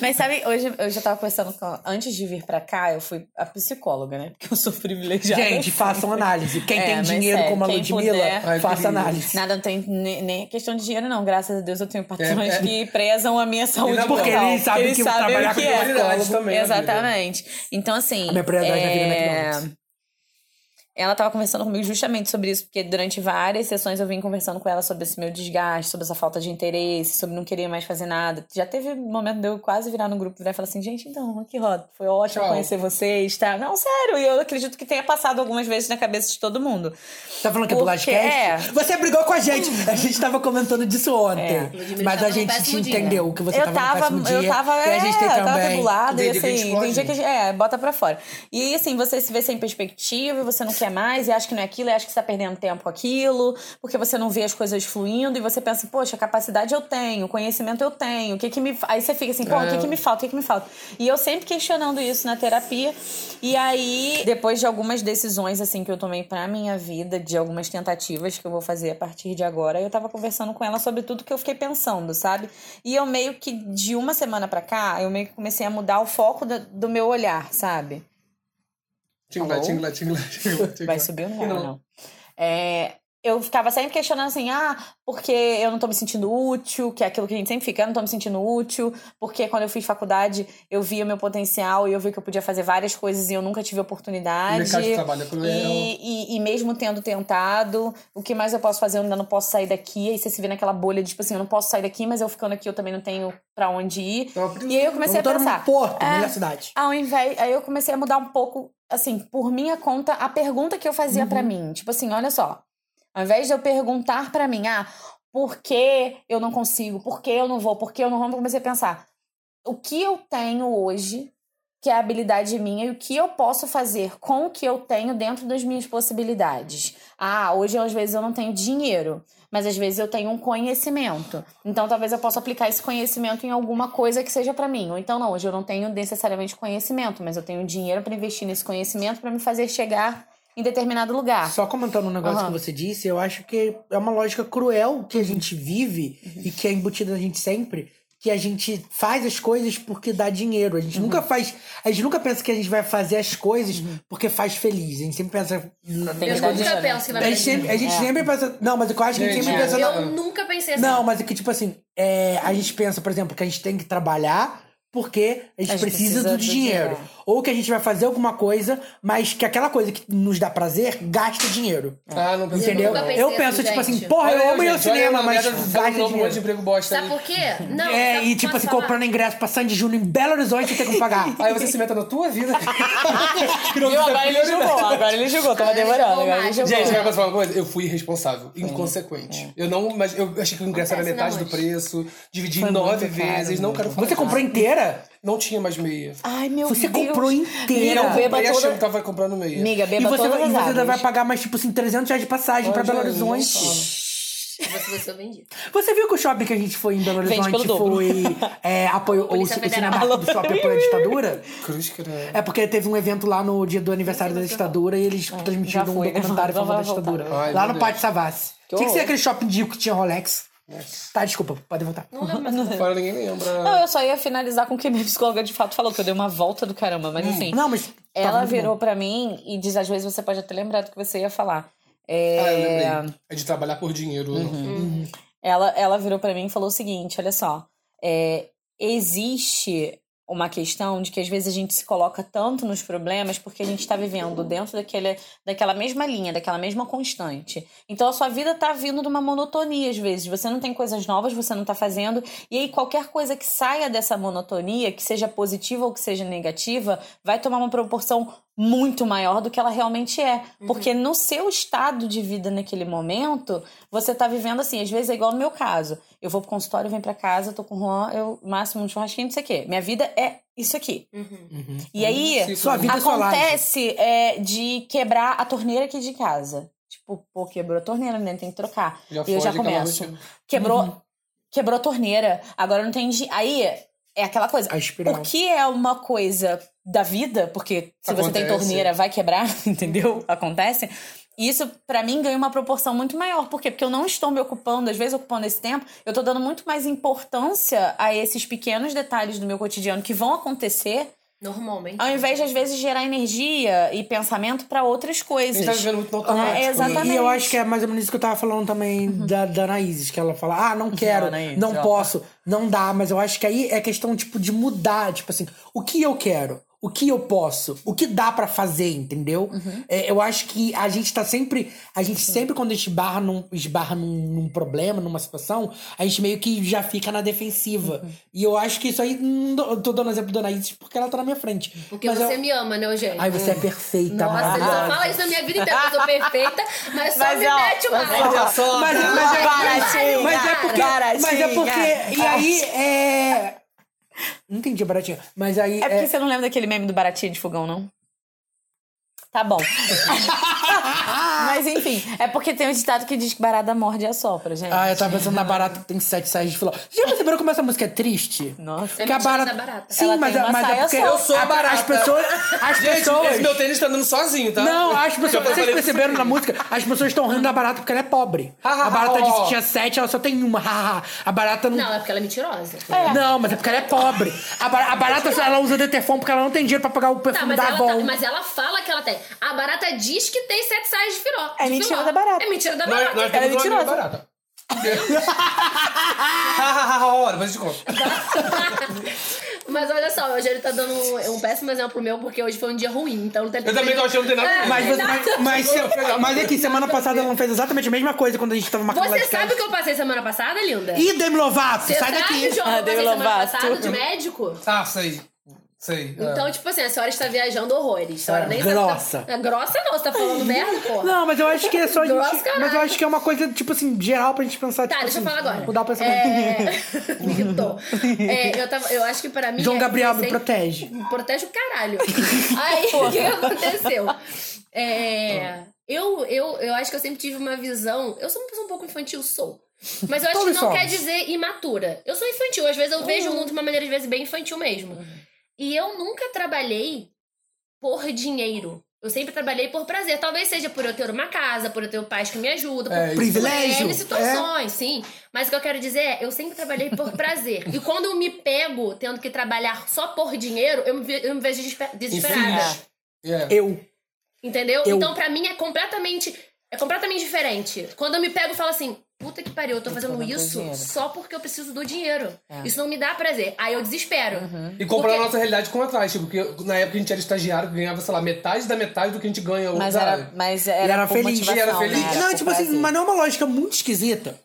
Mas sabe, hoje eu já tava conversando com. Antes de vir pra cá, eu fui a psicóloga, né? Porque eu sou privilegiada. Gente, façam análise. Quem É, tem mas dinheiro sério, como a quem Ludmilla, puder. Ai, faça querido. análise. Nada, não tem ne- nem questão de dinheiro, não. Graças a Deus eu tenho patrões É, é. que prezam a minha saúde boa. mental. Porque eles sabem que trabalhar com é. prioridade também vida. Exatamente. Então, assim. A minha prioridade na vida é é... McDonald's. Ela tava conversando comigo justamente sobre isso, porque durante várias sessões eu vim conversando com ela sobre esse meu desgaste, sobre essa falta de interesse, sobre não querer mais fazer nada. Já teve um momento de eu quase virar no grupo virar e falar assim: gente, então, aqui, Roda, foi ótimo Tchau. conhecer vocês, tá? Não, sério, e eu acredito que tenha passado algumas vezes na cabeça de todo mundo. Tá falando que é do Porque- é. Você brigou com a gente. A gente tava comentando disso ontem. É. Mas a gente te dia. entendeu que você eu tava, tava, no péssimo eu dia. tava, e a gente é, tem eu tava Tem e dia assim, tem dia que a gente, é, bota pra fora. E assim, você se vê sem perspectiva, e você não quer mais, e acha que não é aquilo, e acha que você tá perdendo tempo com aquilo, porque você não vê as coisas fluindo, e você pensa, poxa, capacidade eu tenho, conhecimento eu tenho, o que que me... Aí você fica assim, pô, o que que me falta, o que que me falta? E eu sempre questionando isso na terapia, e aí, depois de algumas decisões, assim, que eu tomei pra minha vida, de algumas tentativas que eu vou fazer a partir de agora, eu tava conversando com ela sobre tudo que eu fiquei pensando, sabe? E eu meio que, de uma semana pra cá, eu meio que comecei a mudar o foco da- do meu olhar, sabe? Tingla, tingla, tingla, tingla, tingla. Vai subir ou Não. não? É, eu ficava sempre questionando assim, ah, porque eu não tô me sentindo útil, que é aquilo que a gente sempre fica, eu não tô me sentindo útil, porque quando eu fiz faculdade eu via o meu potencial e eu vi que eu podia fazer várias coisas e eu nunca tive O oportunidade. mercado de trabalho é cruel. E, e, e mesmo tendo tentado, o que mais eu posso fazer? Eu ainda não posso sair daqui. Aí você se vê naquela bolha de tipo assim, eu não posso sair daqui, mas eu ficando aqui eu também não tenho pra onde ir. Prisão. E aí eu comecei a pensar. Porto, é, melhor cidade. ao invés. Aí eu comecei a mudar um pouco, assim, por minha conta, a pergunta que eu fazia pra mim. Tipo assim, olha só. Ao invés de eu perguntar pra mim, ah, por que eu não consigo? Por que eu não vou? Por que eu não vou? Eu comecei a pensar. O que eu tenho hoje, que é a habilidade minha, e o que eu posso fazer com o que eu tenho dentro das minhas possibilidades. Ah, hoje às vezes eu não tenho dinheiro, mas às vezes eu tenho um conhecimento. Então talvez eu possa aplicar esse conhecimento em alguma coisa que seja pra mim. Ou então não, hoje eu não tenho necessariamente conhecimento, mas eu tenho dinheiro pra investir nesse conhecimento pra me fazer chegar em determinado lugar. Só comentando um negócio Aham. que você disse, eu acho que é uma lógica cruel que a gente vive e que é embutida na gente sempre, que a gente faz as coisas porque dá dinheiro. A gente nunca faz. A gente nunca pensa que a gente vai fazer as coisas porque faz feliz. A gente sempre pensa. Tem Eu nas coisas. nunca que vai A gente, sempre, a gente sempre pensa. Não, mas eu acho que a gente sempre é. pensa. na- Eu nunca pensei assim. Não, mas é que, tipo assim, é, a gente pensa, por exemplo, que a gente tem que trabalhar porque a gente, A gente precisa, precisa do, do dinheiro. dinheiro. Ou que a gente vai fazer alguma coisa, mas que aquela coisa que nos dá prazer gasta dinheiro. Ah, não pensei Entendeu? pensei Eu assim, penso, tipo gente. assim, porra, eu amo ir ao cinema, eu mas gasta monte de dinheiro. emprego bosta Sabe por quê? Não, É, sabe- e tipo assim, falar? comprando ingresso pra Sandy Júnior em Belo Horizonte, você tem que pagar. Aí você se meta na tua vida. <laughs> Não precisa Agora ele julgou, agora ele julgou, tava demorando. Gente, eu falar uma coisa? Eu fui irresponsável, inconsequente. Eu não, mas eu achei que o ingresso era metade né, do preço, dividi em nove vezes, não quero falar. Você comprou inteira? Não tinha mais meia. Ai, meu Você Deus. comprou E inteira. eu Não, beba achando toda- que tava comprando meia. Amiga, E beba você, todas vai- e você águas. vai pagar mais, tipo assim, 300 reais de passagem pra Olha, Belo gente, Horizonte. Você vai ser vendido. Você viu que o shopping que a gente foi em Belo Horizonte foi é, apoio o, cinema do shopping apoio a ditadura? Cruz. É porque teve um evento lá no dia do aniversário da ditadura e eles transmitiram um documentário favor da ditadura. Ai, lá no. Pátio Savassi. Tinha que ser aquele shopping de que tinha Rolex. Tá, desculpa, pode voltar. Não lembro. Fora ninguém lembra. Não, eu só ia finalizar com o que minha psicóloga de fato falou, que eu dei uma volta do caramba, mas enfim. Não, mas. tá Ela muito virou pra mim e diz, às vezes você pode até lembrar do que você ia falar. Ah, eu É, lembrei. É de trabalhar por dinheiro. ou não. ela, ela virou pra mim e falou o seguinte: olha só, é, existe uma questão de que às vezes a gente se coloca tanto nos problemas porque a gente está vivendo dentro daquele, daquela mesma linha, daquela mesma constante. Então a sua vida tá vindo de uma monotonia às vezes. Você não tem coisas novas, você não tá fazendo. E aí qualquer coisa que saia dessa monotonia, que seja positiva ou que seja negativa, vai tomar uma proporção muito maior do que ela realmente é. Porque no seu estado de vida naquele momento, você tá vivendo assim, às vezes é igual no meu caso. Eu vou pro consultório, venho pra casa, tô com o Juan, eu máximo um churrasquinho, não sei o quê. Minha vida é isso aqui. E aí, Sim, Sua vida é acontece é, de quebrar a torneira aqui de casa. Tipo, pô, quebrou a torneira, né? Tem que trocar. Já e eu já começo. Quebrou, quebrou a torneira. Agora não tem. Aí é aquela coisa. A espiral. O que é uma coisa da vida, porque se você tem Acontece. torneira, vai quebrar, <laughs> entendeu? Acontece. E isso, pra mim, ganha uma proporção muito maior. Por quê? Porque eu não estou me ocupando, às vezes ocupando esse tempo, eu tô dando muito mais importância a esses pequenos detalhes do meu cotidiano que vão acontecer, Normalmente. ao invés de, às vezes, gerar energia e pensamento pra outras A coisas. gente tá vivendo muito no automático. É, né? exatamente. E eu acho que é mais ou menos isso que eu tava falando também da, da Anaíses, que ela fala, ah, não quero, Anaíses, não posso, não dá, mas eu acho que aí é questão, tipo, de mudar, tipo assim, o que eu quero? O que eu posso? O que dá pra fazer, entendeu? É, eu acho que a gente tá sempre. A gente sempre, quando esbarra, num, esbarra num, num problema, numa situação, a gente meio que já fica na defensiva. E eu acho que isso aí. Eu tô dando exemplo da Anaíses porque ela tá na minha frente. Porque Mas você eu- me ama, né, Eugênio? Ai, você é perfeita, Nossa, ele só maravilhosa. fala isso na minha vida inteira, que eu sou perfeita, mas só Mas, me ó, mete o mas, mal. Mas, mas, é, mas é porque. Mas é porque. E aí é. Não entendi, baratinho. Mas aí. É porque é- você não lembra daquele meme do baratinho de fogão, não? Tá bom. <laughs> Mas enfim, é porque tem um ditado que diz que barata morde a sopra, gente. Ah, eu tava pensando na barata que tem sete saias de filó. Vocês já perceberam como essa música é triste? Nossa. É Que a barata. da barata. Sim, Ela mas, tem é- uma mas é porque. só. Eu sou a barata. As pessoas. As Gente, pessoas. esse meu tênis tá andando sozinho, tá? Não, as pessoas. Vocês falei- perceberam na música? As pessoas estão rindo da barata porque ela é pobre. A barata disse que tinha sete, ela só tem uma. A barata não. Não, é porque ela é mentirosa. Não, mas é porque ela é pobre. A, ba- a barata ela usa Detefon porque ela não tem dinheiro pra pagar o Tá, perfume mas da ela, Avon. tá- mas ela fala que ela tem. A barata diz que tem sete saias de É de mentira da barata. É mentira da Nós, barata. nós temos é amiga mentirosa. barata. <laughs> Hahaha, depois eu te conto. <laughs> Mas olha só, hoje ele tá dando um, um péssimo exemplo pro meu, porque hoje foi um dia ruim. Então não tem Eu também tô achando que não tem nada ver. Mas, você, mas, mas, se- mas é que semana passada ela não fez exatamente a mesma coisa quando a gente tava marcando Você sabe o que eu passei semana passada, linda? Ih, Demi Lovato, Você sai sabe, daqui. João, Ah, que eu passei Demi semana Lovato. passada de médico? Ah, sei. Sei. é. Então, tipo assim, a senhora está viajando horrores. A senhora É, nem sabe- grossa. É grossa não, você tá falando merda, porra. Não, mas eu acho que é só a Grossa, gente. caralho. Mas eu acho que é uma coisa, tipo assim, geral pra gente pensar. Tá, tipo deixa eu assim, falar agora. Mudar o pensamento. É... <laughs> Me. É, eu, tava, eu acho que pra mim... João é- Gabriel me sei- protege. Protege o caralho. <laughs> Aí, o que aconteceu? É, eu, eu, eu acho que eu sempre tive uma visão... Eu sou uma pessoa um pouco infantil, sou. Mas eu acho Todos que não somos. quer dizer imatura. Eu sou infantil. Às vezes eu vejo o mundo de uma maneira, às vezes, bem infantil mesmo. E eu nunca trabalhei por dinheiro. Eu sempre trabalhei por prazer. Talvez seja por eu ter uma casa, por eu ter pais que me ajudam, É, por, Privilégio, por N situações, sim. Mas o que eu quero dizer é, eu sempre trabalhei por prazer. e quando eu me pego tendo que trabalhar só por dinheiro, eu me, ve- eu me vejo desesper- desesperada. Infeliz. É. Eu. Entendeu? Eu- Então, pra mim, é completamente. É completamente diferente. Quando eu me pego e falo assim, puta que pariu, eu tô fazendo isso dinheiro. só porque eu preciso do dinheiro. É. Isso não me dá prazer. Aí eu desespero. E comparar Porque- a nossa realidade com atrás, tipo, porque na época a gente era estagiário, ganhava, sei lá, metade da metade do que a gente ganha hoje. Mas sabe? era, mas era, E era por feliz. era né? feliz. Era não, tipo assim, prazer. mas não é uma lógica muito esquisita.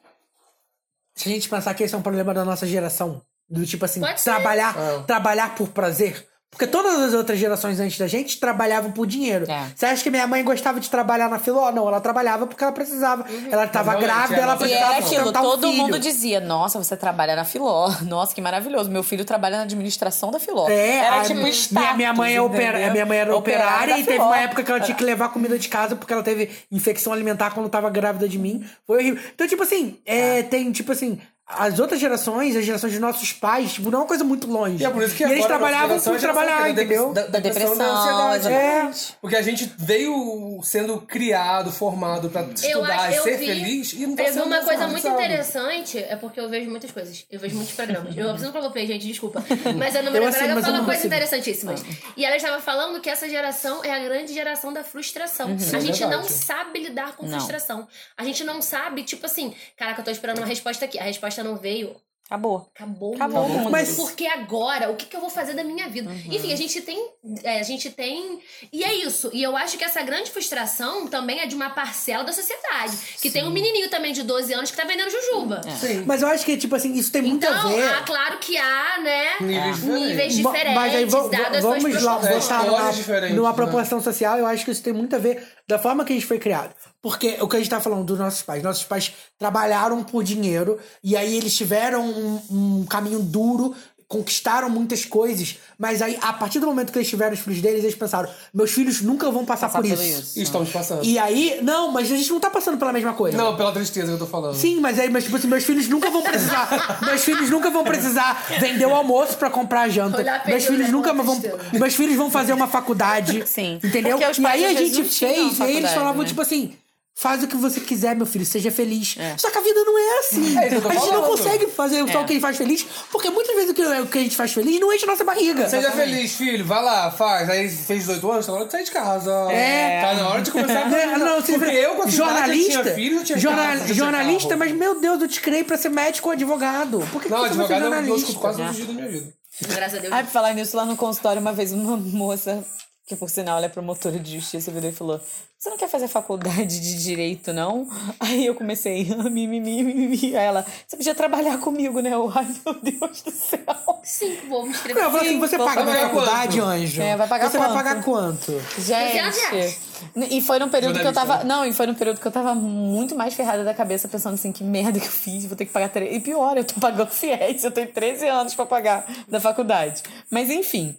Se a gente pensar que esse é um problema da nossa geração. Do tipo assim, Pode trabalhar, É. trabalhar por prazer. Porque todas as outras gerações antes da gente trabalhavam por dinheiro. É. Você acha que minha mãe gostava de trabalhar na filó? Não, ela trabalhava porque ela precisava. Ela estava grávida, é, ela nossa E precisava era aquilo, sustentar um todo filho. mundo dizia, nossa, você trabalha na Filó. <laughs> Nossa, que maravilhoso. Meu filho trabalha na administração da Filó. É, era a- tipo minha, status, minha mãe é opera, minha mãe era operária, da e teve Filó. uma época que ela tinha que levar comida de casa porque ela teve infecção alimentar quando tava grávida de mim. Foi horrível. Então, tipo assim, é, tem, tipo assim, as outras gerações, as gerações dos nossos pais, tipo, não é uma coisa muito longe. E é por isso que e eles a trabalhavam por a trabalhar, da entendeu? Da, da depressão, da ansiedade. exatamente. É. Porque a gente veio sendo criado, formado pra Eu estudar acho, e eu ser vi, feliz e não tá eu vi uma coisa muito sabe? interessante, é porque eu vejo muitas coisas. Eu vejo muitos programas. Eu preciso coloquei, gente, desculpa. <laughs> Mas ela mas eu fala coisas consigo. interessantíssimas. E ela estava falando que essa geração é a grande geração da frustração. a gente verdade. não sabe lidar com Não. frustração. A gente não sabe, tipo assim, caraca, eu tô esperando uma resposta aqui. A resposta não veio. Acabou. Acabou, Acabou. Mas- Porque agora, o que, que eu vou fazer da minha vida? Enfim, a gente tem. é, a gente tem. E é isso. E eu acho que essa grande frustração também é de uma parcela da sociedade. Que tem um menininho também de 12 anos que tá vendendo jujuba. Sim. Mas eu acho que, tipo assim, isso tem muito Então, a ver. ah, claro que há, né? Níveis diferentes. Níveis diferentes, Mas aí vamos lá botar numa, numa né? proporção social, eu acho que isso tem muito a ver da forma que a gente foi criado. Porque o que a gente tá falando dos nossos pais, nossos pais trabalharam por dinheiro e aí eles tiveram um, um caminho duro, conquistaram muitas coisas, mas aí a partir do momento que eles tiveram os filhos deles, eles pensaram: meus filhos nunca vão passar, Passar por por isso. isso. E estamos passando. E aí, não, mas a gente não tá passando pela mesma coisa. Não, pela tristeza que eu tô falando. Sim, mas aí, mas, tipo assim, meus filhos nunca vão precisar. <laughs> meus filhos nunca vão precisar vender o almoço pra comprar a janta. Olhar meus filhos né, nunca vão. tristeza. Meus filhos vão fazer uma faculdade. Sim. Entendeu? E aí a gente fez, e aí eles falavam, né? tipo assim. Faz o que você quiser, meu filho, seja feliz. Só que a vida não é assim. É eu a gente não falando. consegue fazer só É. o que a gente faz feliz, porque muitas vezes o que, o que a gente faz feliz não enche a nossa barriga. Seja feliz, filho. Vai lá, faz. Aí fez 18 anos, tá na hora de sair de casa. É. Tá na hora de começar a É, não, Porque você- eu, com jornalista, eu tinha filho, eu tinha jornal- casa, eu tinha jornalista, carro. mas meu Deus, eu te criei pra ser médico ou advogado. Por que, Não, que você vai ser advogado eu, eu jornalista? escuto quase todos os dias da minha vida. Graças a Deus. Ai, pra falar nisso, lá no consultório, uma vez uma moça, que por sinal ela é promotora de justiça, virou e falou: Você não quer fazer faculdade de direito, não? <laughs> Aí eu comecei, ah, mimimi, mimimi. Aí ela, você podia trabalhar comigo, né? Eu, Ai, meu Deus do céu. Sim, vou me inscrever. eu falo assim, você vou paga minha faculdade, quanto? anjo? É, vai pagar Você quanto? vai pagar quanto? 300 reais. Gente. E foi num período que eu tava. Não, e foi num período que eu tava muito mais ferrada da cabeça, pensando assim, que merda que eu fiz, vou ter que pagar. Tre... E pior, eu tô pagando <laughs> fiéis, eu tenho 13 anos pra pagar da faculdade. Mas enfim.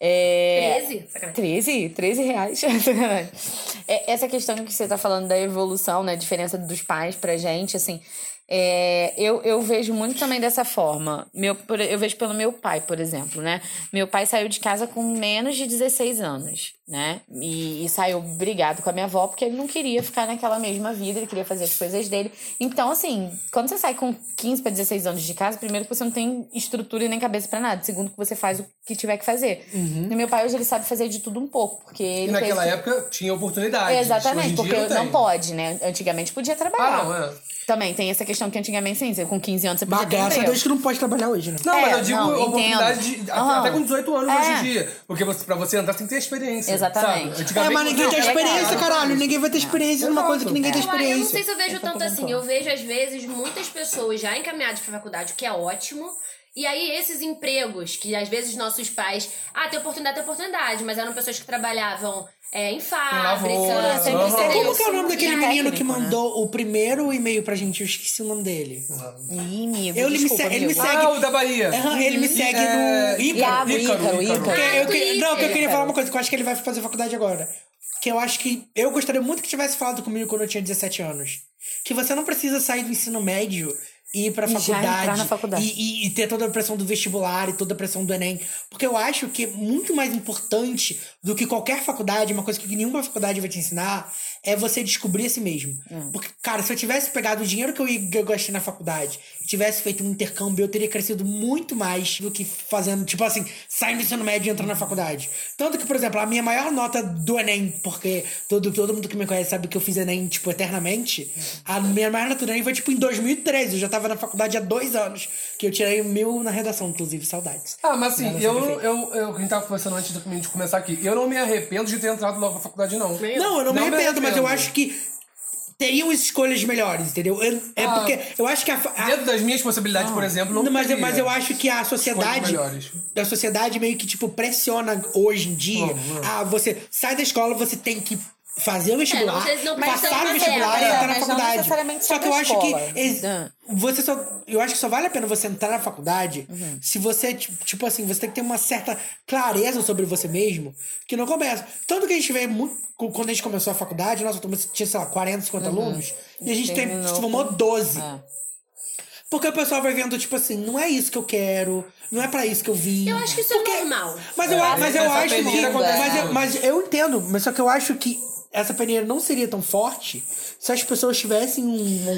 É... 13? Sacanagem. 13? 13 reais. <laughs> É, Essa questão que você tá falando da evolução, né? A diferença dos pais pra gente, assim. é, eu, eu vejo muito também dessa forma. Meu, eu vejo pelo meu pai, por exemplo, né? Meu pai saiu de casa com menos de 16 anos, né? E, e saiu brigado com a minha avó porque ele não queria ficar naquela mesma vida, ele queria fazer as coisas dele. Então, assim, quando você sai com 15 para 16 anos de casa, primeiro que você não tem estrutura e nem cabeça pra nada. Segundo que você faz o que tiver que fazer. E meu pai hoje ele sabe fazer de tudo um pouco, porque E ele naquela teve... época tinha oportunidade. Exatamente, porque não, tem. pode, né? Antigamente podia trabalhar. Ah, não, é. Também tem essa questão que antigamente sim, com 15 anos você podia Mas graças a. Deus que não pode trabalhar hoje, né? Não, É, mas eu digo não, oportunidade de, Aham. até com 18 anos É. hoje em dia. Porque você, pra você você tem que ter experiência. Exatamente. Sabe? É, mas ninguém não, tem era experiência, caralho. Ninguém vai ter experiência numa coisa que ninguém tem Eu, eu não experiência. sei se eu vejo tanto assim. Eu vejo, às vezes, muitas pessoas já encaminhadas pra faculdade, o que é ótimo. E aí, esses empregos, que às vezes nossos pais. Ah, tem oportunidade, tem oportunidade, mas eram pessoas que trabalhavam é, em fábrica. lavoura, sempre aham. entendeu? Como que é o nome daquele menino que né? mandou o primeiro e-mail pra gente? Eu esqueci o nome dele. Ih, amigo, Eu- ele me desculpa, se- ele me segue- Ah, o da Bahia. Aham, ele me segue É, no Iago, Ícaro. Ícaro, Ícaro. Não, que eu queria falar uma coisa, que eu acho que ele vai fazer faculdade agora. Que eu acho que. Eu gostaria muito que tivesse falado comigo quando eu tinha 17 anos. Que você não precisa sair do ensino médio ir pra E faculdade, faculdade. E, e- e ter toda a pressão do vestibular e toda a pressão do Enem. Porque eu acho que muito mais importante do que qualquer faculdade, uma coisa que nenhuma faculdade vai te ensinar, é você descobrir a si mesmo. Hum. Porque, cara, se eu tivesse pegado o dinheiro que eu, ia- que eu gastei na faculdade e tivesse feito um intercâmbio, eu teria crescido muito mais do que fazendo, tipo assim, saindo do ensino médio e entrando na faculdade. Tanto que, por exemplo, a minha maior nota do Enem, porque todo, todo mundo que me conhece sabe que eu fiz Enem, tipo, eternamente, a minha maior nota do Enem foi, tipo, em 2013. Eu já tava na faculdade há dois anos, que eu tirei mil na redação, inclusive, saudades. Ah, mas assim, Nada eu, eu, eu, a gente tava conversando antes de de começar aqui. Eu não me arrependo de ter entrado logo na faculdade, não. Não, eu não, me arrependo, mas eu acho que teriam escolhas melhores, entendeu? Eu- é Ah. porque eu acho que a, a- Dentro das minhas possibilidades, por exemplo, não Não, mas, mas eu acho que a sociedade. melhores. A sociedade meio que, tipo, pressiona hoje em dia. Não, não. Ah, você sai da escola, você tem que fazer o vestibular, precisa- não precisa passar uma vestibular regra, e entrar é, na faculdade. só que eu acho escola. que. Ah. Você só. Eu acho que só vale a pena você entrar na faculdade Uhum. se você, tipo, assim, você tem que ter uma certa clareza sobre você mesmo, que não começa. Tanto que a gente vê muito. Quando a gente começou a faculdade, nossa turma tinha, sei lá, 40, 50 alunos, e a gente tem, Terminou se formou com- 12. É. Porque o pessoal vai vendo, tipo assim, não é isso que eu quero, não é pra isso que eu vim. Eu acho que isso é normal. Mas eu, É, mas eu acho que. Mas mas eu entendo, mas só que eu acho que essa peneira não seria tão forte se as pessoas tivessem um,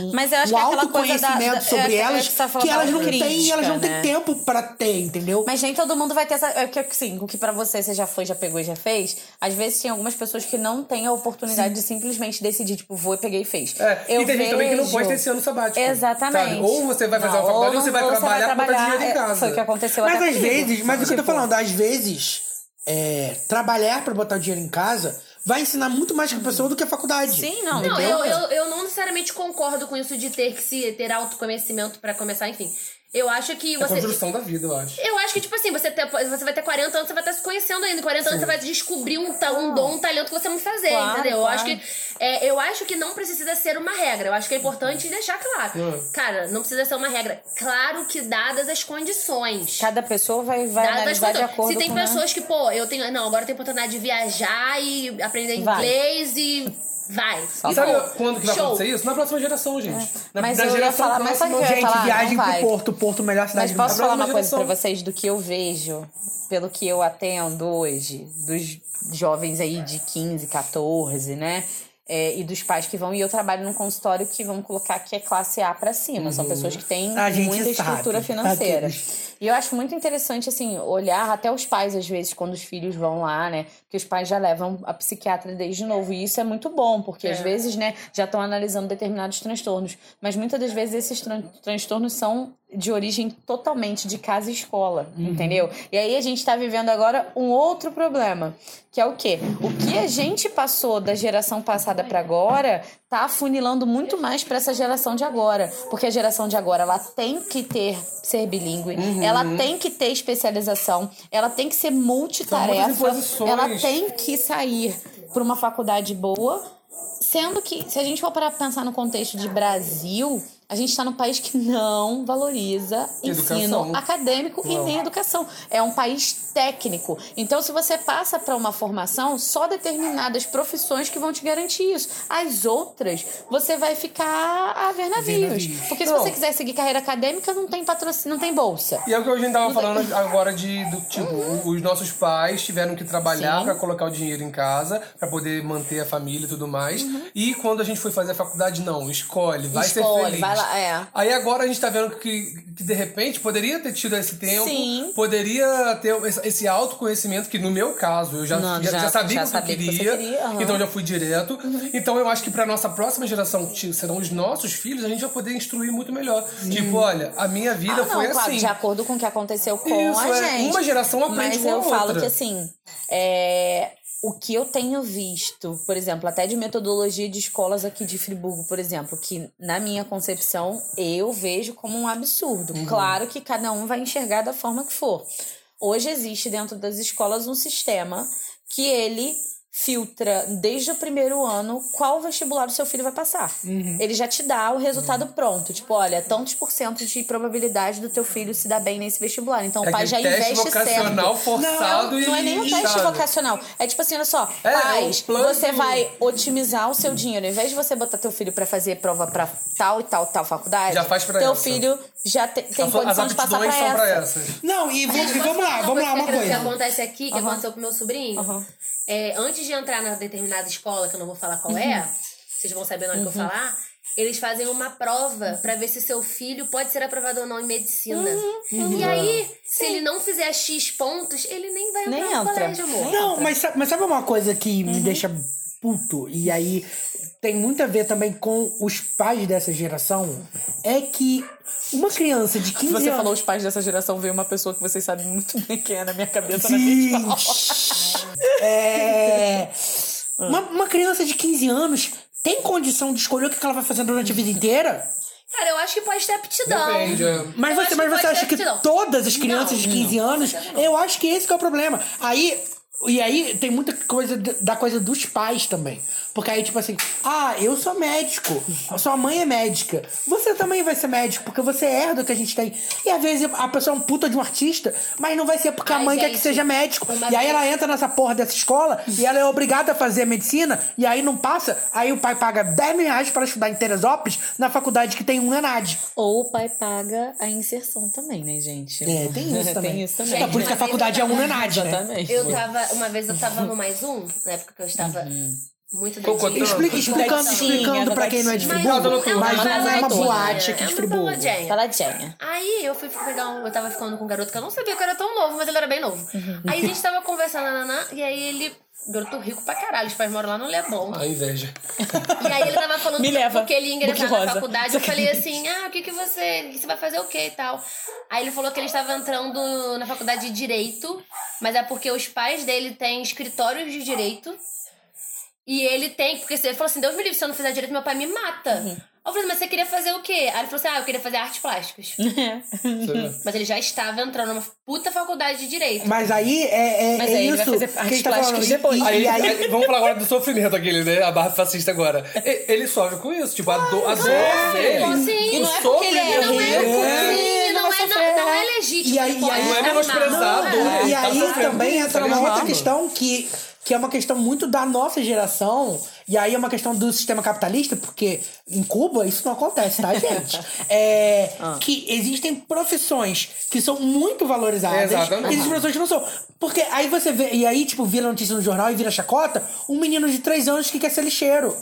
um, Mas eu acho um que é da- da- sobre é- é elas que você tá que elas não têm, crítica, elas não têm né? tempo pra ter, entendeu? Mas nem todo mundo vai ter essa. É que assim, o que pra você você já foi, já pegou e já fez. Às vezes tem algumas pessoas que não têm a oportunidade de simplesmente decidir, tipo, vou, peguei e fez. É, Eu e tem gente também que não vejo- pode ter esse ano sabático. Exatamente. sabe? Ou você vai fazer Não, uma faculdade ou você vai ou trabalhar pra botar dinheiro em casa. Foi o que aconteceu Mas às comigo. vezes, mas o que eu tô Tipo, falando, às vezes, é, trabalhar pra botar o dinheiro em casa vai ensinar muito mais que a pessoa do que a faculdade. Sim, não. Não, eu, eu, eu não necessariamente concordo com isso de ter que se ter autoconhecimento pra começar, enfim. Eu acho que É a você. construção da vida, eu acho. Eu acho que, tipo assim, você, ter- você vai ter 40 anos, você vai estar se conhecendo ainda. Em 40 anos você vai descobrir um, um dom, um talento que você não fazer, Claro, entendeu? Eu claro. acho que. é, eu acho que não precisa ser uma regra. Eu acho que é importante deixar claro. Hum. Cara, não precisa ser uma regra. Claro que dadas as condições. Cada pessoa vai, vai Dadas as analisar de condições. acordo Se tem com... né? pessoas que, pô, eu tenho. Não, agora eu tenho oportunidade de viajar e aprender Vai. inglês e. Vai. E sabe pô, quando que vai show. acontecer isso? Na próxima geração, gente. Na, Mas na eu geração falar, mas próxima. ia Gente, falar? viagem pro. Porto, Porto, melhor cidade Mas do posso mundo. falar uma próxima coisa pra geração. vocês do que eu vejo, pelo que eu atendo hoje, dos jovens aí de 15, 14, né? É, e dos pais que vão. E eu trabalho num consultório que vamos colocar que é classe A pra cima. São pessoas que têm muita sabe. estrutura financeira. Aqueles. E eu acho muito interessante, assim, olhar até os pais, às vezes, quando os filhos vão lá, né? Porque os pais já levam a psiquiatra desde novo. E isso é muito bom, porque às vezes, né, já estão analisando determinados transtornos. Mas muitas das vezes esses tran- transtornos são de origem totalmente de casa e escola, entendeu? E aí a gente tá vivendo agora um outro problema, que é o quê? O que a gente passou da geração passada para agora tá afunilando muito mais para essa geração de agora, porque a geração de agora ela tem que ter ser bilíngue, ela tem que ter especialização, ela tem que ser multitarefa, ela tem que sair para uma faculdade boa, sendo que se a gente for para pensar no contexto de Brasil, a gente está num país que não valoriza Educação. ensino acadêmico e nem educação. É um país técnico. Então, se você passa para uma formação, só determinadas profissões que vão te garantir isso. As outras, você vai ficar a ver navios. Porque se Não. você quiser seguir carreira acadêmica, não tem patrocínio, não tem bolsa. E é o que a gente tava falando agora de, do tipo, os nossos pais tiveram que trabalhar pra colocar o dinheiro em casa, pra poder manter a família e tudo mais. E quando a gente foi fazer a faculdade, não, escolhe, vai ser Escolhe, feliz. vai lá, é. Aí agora a gente tá vendo que, que de repente poderia ter tido esse tempo, Sim. poderia ter esse, autoconhecimento, que no meu caso, eu já, Não, já, já- sabia já o que eu sabia que você queria, queria, aham. então eu já fui direto. Então eu acho que pra nossa próxima geração, que serão os nossos filhos, a gente vai poder instruir muito melhor. Tipo, olha, a minha vida Ah, foi não, claro, assim. de acordo com o que aconteceu com Isso, a é. gente. Uma geração aprende Mas com a eu falo outra. que assim, é, o que eu tenho visto, por exemplo, até de metodologia de escolas aqui de Friburgo, por exemplo, que na minha concepção eu vejo como um absurdo. Uhum. Claro que cada um vai enxergar da forma que for. Hoje existe dentro das escolas um sistema que ele filtra desde o primeiro ano qual vestibular o seu filho vai passar. Ele já te dá o resultado pronto. Tipo, olha, tantos por cento de probabilidade do teu filho se dar bem nesse vestibular. Então o É pai já teste investe vocacional certo. forçado e Não é nem um teste sabe? vocacional. É tipo assim, olha só, É, é pais, você vai otimizar o seu dinheiro. Ao invés de você botar teu filho pra fazer prova pra tal e tal, tal faculdade, Já faz pra teu essa. filho já te- tem As condição de passar pra essa. pra essas. Não, e, e vamos lá, falar vamos lá, uma que- coisa. Que acontece aqui, que Aham. aconteceu com meu sobrinho. É, antes de entrar na determinada escola, que eu não vou falar qual é, vocês vão saber na hora que eu falar, eles fazem uma prova pra ver se seu filho pode ser aprovado ou não em medicina. E aí, se ele não fizer X pontos, ele nem vai entrar Nem no entra. colégio, amor. Não, mas, sa- mas sabe uma coisa que me deixa puto? E aí tem muito a ver também com os pais dessa geração. É que uma criança de 15 Você anos. falou os pais dessa geração, veio uma pessoa que vocês sabem muito bem quem é na minha cabeça. Sim. Na minha É. Uma, uma criança de 15 anos tem condição de escolher o que ela vai fazer durante a vida inteira? Cara, eu acho que pode ter aptidão. Depende, é. Mas Eu você, acho mas que você acha que todas as crianças Não. de 15 anos, eu acho que esse que é o problema. Aí, e aí tem muita coisa da coisa dos pais também. Porque aí, tipo assim, ah, eu sou médico, a sua mãe é médica, você também vai ser médico, porque você herda o que a gente tem. E às vezes a pessoa é um puta de um artista, mas não vai ser porque a Ai, mãe quer gente, que seja médico. E aí vez- ela entra nessa porra dessa escola e ela é obrigada a fazer medicina, e aí não passa, aí o pai paga 10 mil reais para estudar em Teresópolis, na faculdade que tem um ENAD. Ou o pai paga a inserção também, né, gente? É, tem isso <laughs> também. tem isso também. É por isso que a faculdade é um ENAD, né? Exatamente. Eu tava, uma vez eu tava no mais um, na época que eu estava Uhum. Muito. Explica, explicando, explicando pra quem não é de Mas- Friburgo, Mas é uma mas não é uma boate aqui é de uma Friburgo. baladinha. Paladinha. Aí eu fui pegar um. Eu tava ficando com um garoto que eu não sabia que era tão novo, mas ele era bem novo. Uhum. Aí a gente tava conversando, e aí ele. Garoto rico pra caralho, os pais moram lá no Leblon. A inveja. E aí ele tava falando <laughs> Me que leva. porque ele ia ingressar na rosa. faculdade. Eu falei assim: ah, o que que você. Você vai fazer o quê e tal? Aí ele falou que ele estava entrando na faculdade de Direito, mas é porque os pais dele têm escritórios de direito. E ele tem, porque ele falou assim: Deus me livre, se eu não fizer direito, meu pai me mata. Uhum. Eu falei, mas você queria fazer o quê? Aí ele falou assim: ah, eu queria fazer artes plásticas. <laughs> Mas ele já estava entrando numa puta faculdade de direito. Mas aí é, é, Mas é aí ele vai isso fazer a artes tá plásticas depois. E, Aí, e aí, aí, vamos falar agora do sofrimento aquele, né? A barra fascista agora. Ele sofre com isso, tipo, a, do, a dor dele. Sim. Não o é porque ele é Não é, não, é, não, não é legítimo. E aí- ele pode aí- Não é menosprezado, Não é. né? e tá aí também isso, entra tá uma outra questão que, que é uma questão muito da nossa geração. E aí é uma questão do sistema capitalista, porque em Cuba isso não acontece, tá, gente? <laughs> É, Que existem profissões que são muito valorizadas. Exatamente. E existem profissões que não são. Porque aí você vê, e aí, tipo, vira notícia no jornal e vira chacota, um menino de 3 anos que quer ser lixeiro.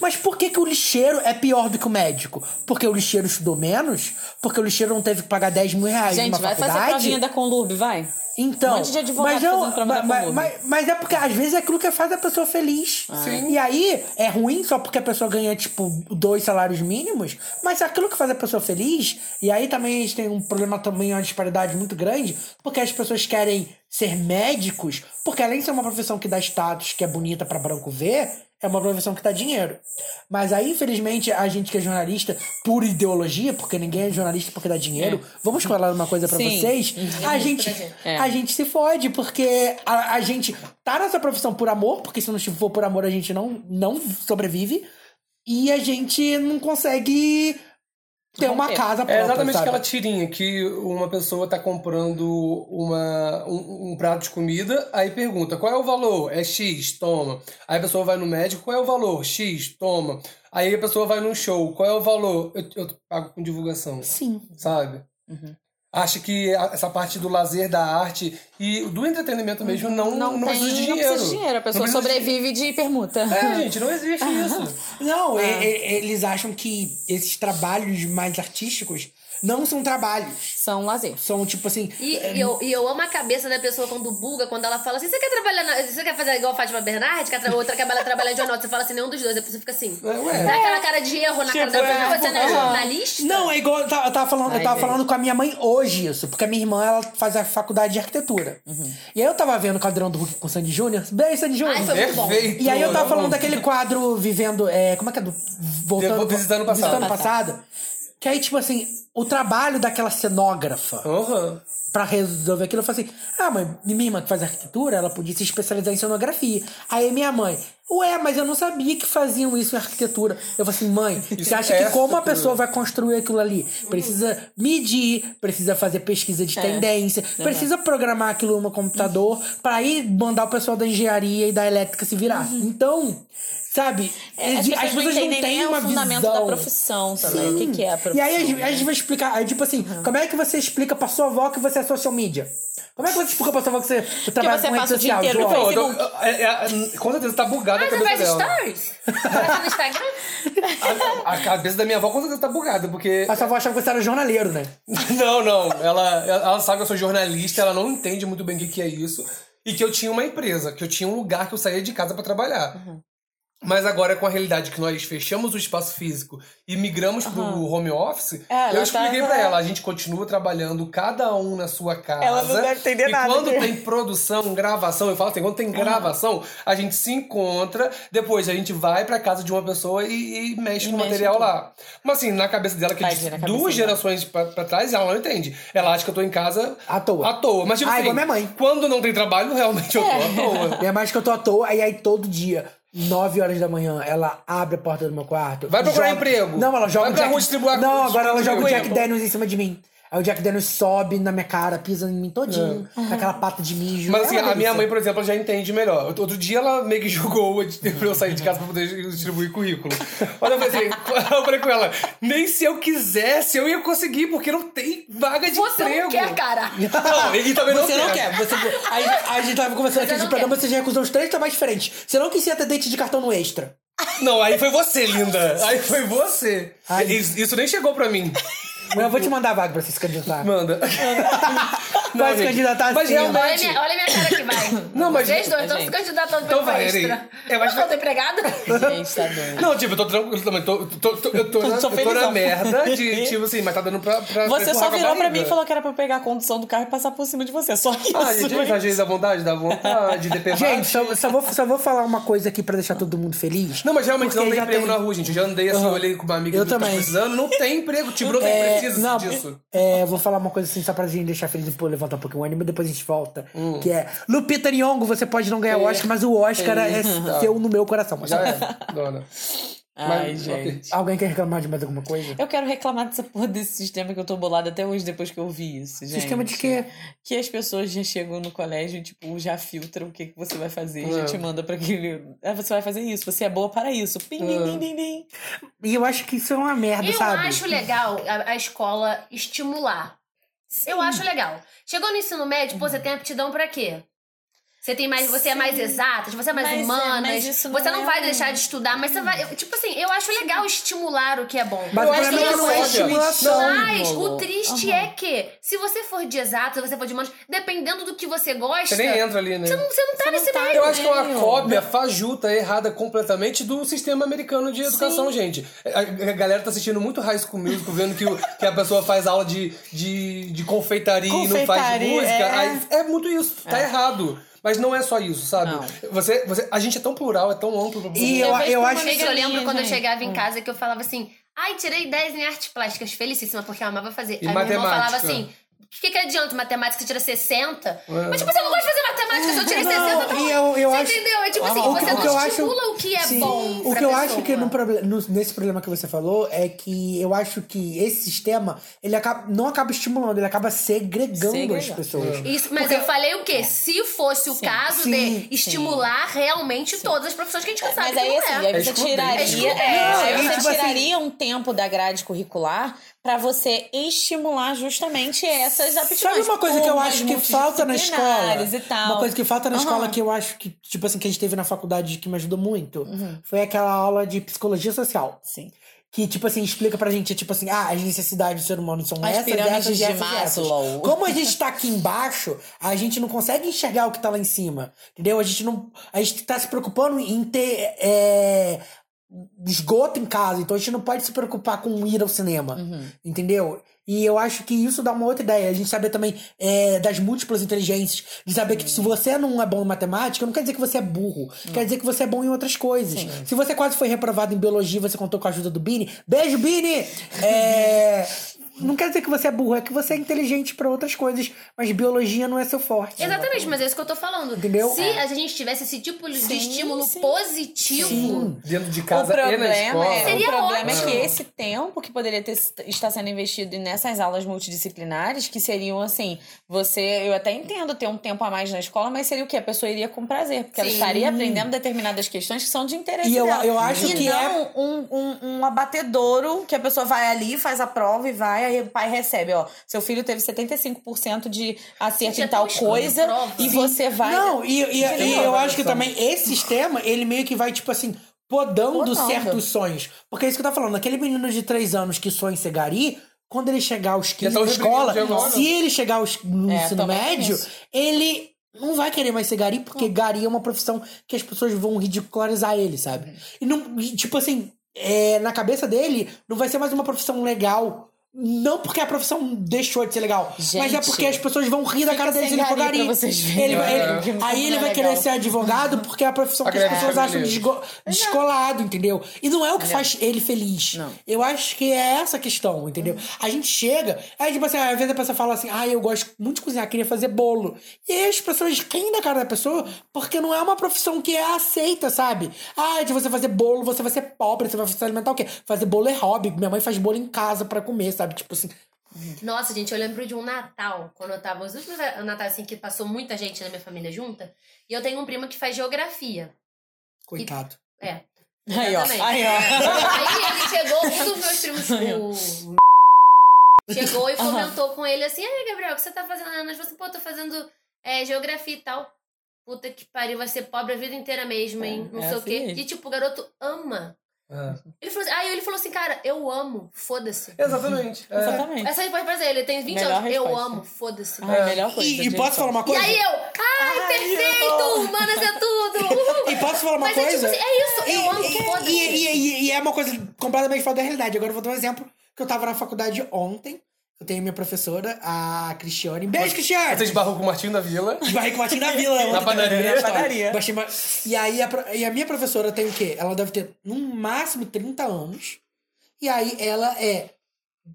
Mas por que, que o lixeiro é pior do que o médico? Porque o lixeiro estudou menos? Porque o lixeiro não teve que pagar 10 mil reais Gente, numa vai fazer faculdade? provinha da Conlurb, vai. Então, Um monte de advogado mas, eu, mas, Conlurb. mas, mas é porque às vezes é aquilo que faz a pessoa feliz. Ah. E aí é ruim só porque a pessoa ganha, tipo, dois salários mínimos, mas é aquilo que faz a pessoa feliz. E aí também a gente tem um problema também, uma disparidade muito grande, porque as pessoas querem ser médicos, porque além de ser uma profissão que dá status, que é bonita pra branco ver, é uma profissão que dá dinheiro. Mas aí, infelizmente, a gente que é jornalista por ideologia, porque ninguém é jornalista porque dá dinheiro, vamos falar uma coisa pra Sim. vocês, a gente, É. a gente se fode, porque a, a gente tá nessa profissão por amor, porque se não for por amor a gente não, não sobrevive, e a gente não consegue ter uma Romper. casa própria, É exatamente sabe? aquela tirinha que uma pessoa tá comprando uma, um, um prato de comida, aí pergunta qual é o valor? É X, toma. Aí a pessoa vai no médico, qual é o valor? X, toma. Aí a pessoa vai num show, qual é o valor? Eu, eu pago com divulgação, Sim. sabe? Uhum. Acho que essa parte do lazer, da arte e do entretenimento mesmo não, não, Não, tem, precisa de não dinheiro. precisa de dinheiro. A pessoa Não precisa de- sobrevive de permuta. É, gente, não existe <laughs> isso. Não, Ah. e- e- eles acham que esses trabalhos mais artísticos não são trabalhos. São lazer. São tipo assim. E, e eu, e eu amo a cabeça da pessoa quando buga, quando ela fala assim: você quer trabalhar na, Você quer fazer igual a Fátima Bernardi? Quer tra outra trabalhar, trabalhar em jornal? Você fala assim, nenhum dos dois. A pessoa fica assim. ué. Dá aquela cara de erro na cara da pessoa. Você não é jornalista? Não, é igual eu tava, eu tava falando, eu Ai, tava gente. falando com a minha mãe hoje isso, porque a minha irmã ela faz a faculdade de arquitetura. Uhum. E aí eu tava vendo o quadrão do Hulk com o Sandy Júnior. Beijo, Sandy Júnior. Ai, foi muito bom. Perfeito. E aí eu tava falando daquele quadro vivendo. É, como é que é? Do, voltando, Visitando o passado. Visitando o passado. Que aí, tipo assim, o trabalho daquela cenógrafa Aham. pra resolver aquilo, eu falei assim: ah, mãe, minha irmã que faz arquitetura, ela podia se especializar em cenografia. Aí minha mãe, ué, mas eu não sabia que faziam isso em arquitetura. Eu falei assim, mãe, você acha é que como a pessoa vai construir aquilo ali? Precisa medir, precisa fazer pesquisa de tendência, precisa programar aquilo no computador pra aí mandar o pessoal da engenharia e da elétrica se virar. Então, sabe, É, as, as pessoas não pessoas não entendem têm nem uma o fundamento visão. da profissão também. O que, que é a E profissão? aí a gente, a gente vai explicar, aí, tipo assim, como é que você explica pra sua avó que você é social media? Como é que você explica pra sua avó que você, você trabalha você com rede passa o dia social? inteiro no João? Não, Facebook. eu- é- é- com certeza tá bugada Ah, a você cabeça faz dela. stories? Faz no Instagram? <laughs> A, a cabeça da minha avó com certeza tá bugada, porque. A sua avó achava que você era jornaleiro, né? <laughs> Não, não. Ela, ela sabe que eu sou jornalista, ela não entende muito bem o que, que é isso. E que eu tinha uma empresa, que eu tinha um lugar que eu saía de casa pra trabalhar. Uhum. Mas agora, com a realidade que nós fechamos o espaço físico e migramos pro home office, É, eu expliquei tava- pra ela, a gente continua trabalhando cada um na sua casa. Ela não deve entender e nada quando disso. tem produção, gravação, eu falo assim, quando tem gravação, a gente se encontra, depois a gente vai pra casa de uma pessoa e, e mexe no mexe material tudo. lá. Mas assim, na cabeça dela, que duas gerações pra, pra trás, ela não entende. Ela acha que eu tô em casa À toa. À toa. Mas tipo Ah, assim, igual minha mãe. quando não tem trabalho, realmente eu tô à <laughs> toa. Minha mãe acha que eu tô à toa, aí, aí todo dia, 9 horas da manhã, ela abre a porta do meu quarto. Vai procurar joga- emprego. Não, ela joga Vai pra Jack... rua distribuir- Não, agora ela joga o Jack. Daniels em cima de mim. Aí o Jack Daniels sobe na minha cara, pisa em mim todinho, com aquela pata de mijo. Mas É assim, uma a minha mãe, por exemplo, já entende melhor. Outro dia ela meio que julgou <laughs> pra eu sair de casa pra poder distribuir currículo. Mas eu falei, assim, <laughs> eu falei com ela, nem se eu quisesse eu ia conseguir, porque não tem vaga de Você emprego. não quer, cara. <laughs> Não, e também não Você não quer. Você, a, gente- a gente tava conversando aqui de programa, você já recusou os três trabalhos diferentes. Você não quis ser atendente de cartão no extra. Não, aí foi você, linda. Aí foi você. Ai. Isso, isso nem chegou pra mim. Mas eu vou te mandar a vaga pra você se candidatar. Manda. Vai se gente, candidatar Mas assim, ó. Olha realmente... minha, olha minha cara que vai. Não, mas- Vocês dois estão se Gente. candidatando Então vai, extra. Eri. É, mas- Eu tô empregada? Gente, tá doido. Não, tipo, eu tô tranquilo também. Tô, tô, tô- eu tô, na, Tô eu tô na felizão. merda de, tipo assim, mas tá dando pra. pra Você só empurrar com a virou pra barriga. mim e falou que era pra eu pegar a condução do carro e passar por cima de você. Só isso. Ah, gente, mas às vezes dá vontade, dá vontade. Gente, só, só, vou, só vou falar uma coisa aqui pra deixar todo mundo feliz. Não, mas realmente Porque não tem já emprego tem- na rua, gente. Eu já andei assim, olhei com uma amiga Eu que tá também. precisando. Não tem emprego. Tipo, não tem É, precisa não, disso. É, vou falar uma coisa assim, só pra gente deixar feliz e levantar um pouquinho o ânimo e depois a gente volta. Hum. Que é Lupita Nyong'o, você pode não ganhar o Oscar, mas o Oscar é, <laughs> seu no meu coração. Já é, dona. Ai, Mas, gente. Alguém quer reclamar de mais alguma coisa? Eu quero reclamar dessa porra desse sistema que eu tô bolada até hoje, depois que eu vi isso, gente. Sistema de quê? Que as pessoas já chegam no colégio e, tipo, já filtram o que, que você vai fazer. Já É. te manda pra aquele... Ah, você vai fazer isso, você é boa para isso. Pim, pim, pim, pim, pim. E eu acho que isso é uma merda, Eu sabe? acho legal a, a escola estimular. Eu acho legal. Chegou no ensino médio, pô, você tem aptidão pra quê? Você tem mais, você é mais exatas, você é mais Mas é- isso não você não é vai um- deixar de estudar, mas você vai. eu- Tipo assim, eu acho legal estimular o que é bom. Mas Eu o acho que não é não estimulação. Mas o triste Aham. é que, se você for de exatas, se você for de humanas, dependendo do que você gosta, Você nem entra ali, né? você não, você não tá Você não nesse tá meio. Eu acho que é uma cópia fajuta, errada completamente do sistema americano de educação, gente. A, a galera tá assistindo muito High School Musical, vendo que, o- que a pessoa faz aula de, de, de confeitaria, e não faz Confeitaria, música. é. Aí, é muito isso, tá errado. Mas não é só isso, sabe? Não. Você, você, a gente é tão plural, é tão amplo. E eu, Eu eu acho uma Gente, eu lembro minha, quando eu chegava em casa que eu falava assim: ai, tirei 10 em artes plásticas, felicíssima, porque eu amava fazer. E Aí minha irmã falava matemática? assim. O que, que adianta matemática você tira 60? Mas, tipo, você não gosta de fazer matemática, se eu tirei 60, tá Não, bom. e eu, eu você acho... entendeu? É tipo assim, o, você o que eu não acho, estimula o que é Sim. bom O que eu pessoa. acho que no no- nesse problema que você falou é que eu acho que esse sistema, ele acaba, não acaba estimulando, ele acaba segregando, Segregando. as pessoas. Isso, mas eu falei o quê? Se fosse o caso Sim, de estimular realmente todas as profissões que a gente sabe Mas aí, que assim, não é. aí você excludente. tiraria, É excludente. é, aí Não, você tipo assim- tiraria um tempo da grade curricular pra você estimular justamente essas aptidões. Sabe uma coisa que eu acho que falta na escola? Uma coisa que falta na Aham. escola que eu acho que, tipo assim, que a gente teve na faculdade que me ajudou muito, Uhum. foi aquela aula de psicologia social. Sim. Que, tipo assim, explica pra gente, tipo assim, ah, as necessidades do ser humano são As essas, essas, de essas, e essas. Maslow. Como a gente tá aqui embaixo, a gente não consegue enxergar o que tá lá em cima. Entendeu? A gente não. A gente tá se preocupando em ter. é, esgoto em casa, então a gente não pode se preocupar com ir ao cinema. Entendeu? E eu acho que isso dá uma outra ideia. A gente saber também é, das múltiplas inteligências, de saber que se você não é bom em matemática, não quer dizer que você é burro. Quer dizer que você é bom em outras coisas. Se você quase foi reprovado em biologia e você contou com a ajuda do Bini, beijo, Bini! É, <laughs> Não quer dizer que você é burro, é que você é inteligente pra outras coisas, mas biologia não é seu forte. Exatamente, mas é isso que eu tô falando. Entendeu? Se É. a gente tivesse esse tipo de Sim, estímulo sim. positivo, Sim. Dentro de O casa e na problema, escola. é, o Seria problema é ótimo. que esse tempo que poderia ter, estar sendo investido nessas aulas multidisciplinares, que seriam assim, você, eu até entendo ter um tempo a mais na escola, mas seria o quê? A pessoa iria com prazer, porque ela estaria aprendendo determinadas questões que são de interesse E eu- dela. eu acho e que é não um, um, um abatedouro que a pessoa vai ali, faz a prova e vai, aí o pai recebe, ó, seu filho teve 75% de acerto em tal coisa prova. e Sim. você vai... Não, e, e- e eu acho que também esse sistema, ele meio que vai, tipo assim, podando, Podando. certos sonhos. Porque é isso que eu tô falando. Aquele menino de 3 anos que sonha em ser gari, quando ele chegar aos 15 tá na escola, se ele chegar aos, no É, ensino médio, ele não vai querer mais ser gari, porque gari é uma profissão que as pessoas vão ridicularizar ele, sabe? E não, tipo assim, é, na cabeça dele, não vai ser mais uma profissão legal. Não porque a profissão deixou de ser legal, mas é Gente, porque as pessoas vão rir da cara dele se ele for gari. Ele- É. ele- aí ele é vai legal. querer ser advogado porque é a profissão que as pessoas acham desgo- descolado, entendeu? E não é o que faz ele feliz. Não. Eu acho que é essa a questão, entendeu? A gente chega, aí tipo assim, às vezes a pessoa fala assim, ah, eu gosto muito de cozinhar, queria fazer bolo. E aí as pessoas riem da cara da pessoa porque não é uma profissão que é aceita, sabe? Ah, de você fazer bolo, você vai ser pobre, você vai se alimentar o quê? Fazer bolo é hobby. Minha mãe faz bolo em casa pra comer, sabe? Tipo assim, Nossa, gente, eu lembro de um Natal, quando eu tava. Os últimos Natais, assim, que passou muita gente na minha família junta. E eu tenho um primo que faz geografia. coitado. É. Aí, ó. Aí, ó. Aí ele chegou, um dos meus primos, o. Chegou e comentou com ele assim: Aí, Gabriel, o que você tá fazendo? Nós falamos assim, pô, tô fazendo é, geografia e tal. Puta que pariu, vai ser pobre a vida inteira mesmo, hein? É, Não é sei o assim quê. mesmo. E tipo, o garoto ama. É. Ele falou assim, aí ele falou assim, cara, eu amo, foda-se. Exatamente. É. Exatamente. Essa resposta pra ele, ele tem 20 Melhor anos, eu resposta. amo, foda-se. Ai, melhor coisa. E, e posso falar uma E coisa? aí eu, ai, perfeito, humanas é tudo. Uhul. <laughs> E posso falar uma Mas é coisa? tipo assim, é isso, eu E- amo, e- foda-se. E, e- e- e é uma coisa completamente fora da realidade. Agora eu vou dar um exemplo. Que eu tava na faculdade ontem. Eu tenho minha professora, a Cristiane. Beijo, Cristiane! Você esbarrou com o Martinho da Vila. <laughs> Esbarrei com o Martim da Vila. também, padaria. na. Padaria. Baixei uma- E aí a, e a minha professora tem o quê? Ela deve ter no máximo 30 anos. E aí ela é.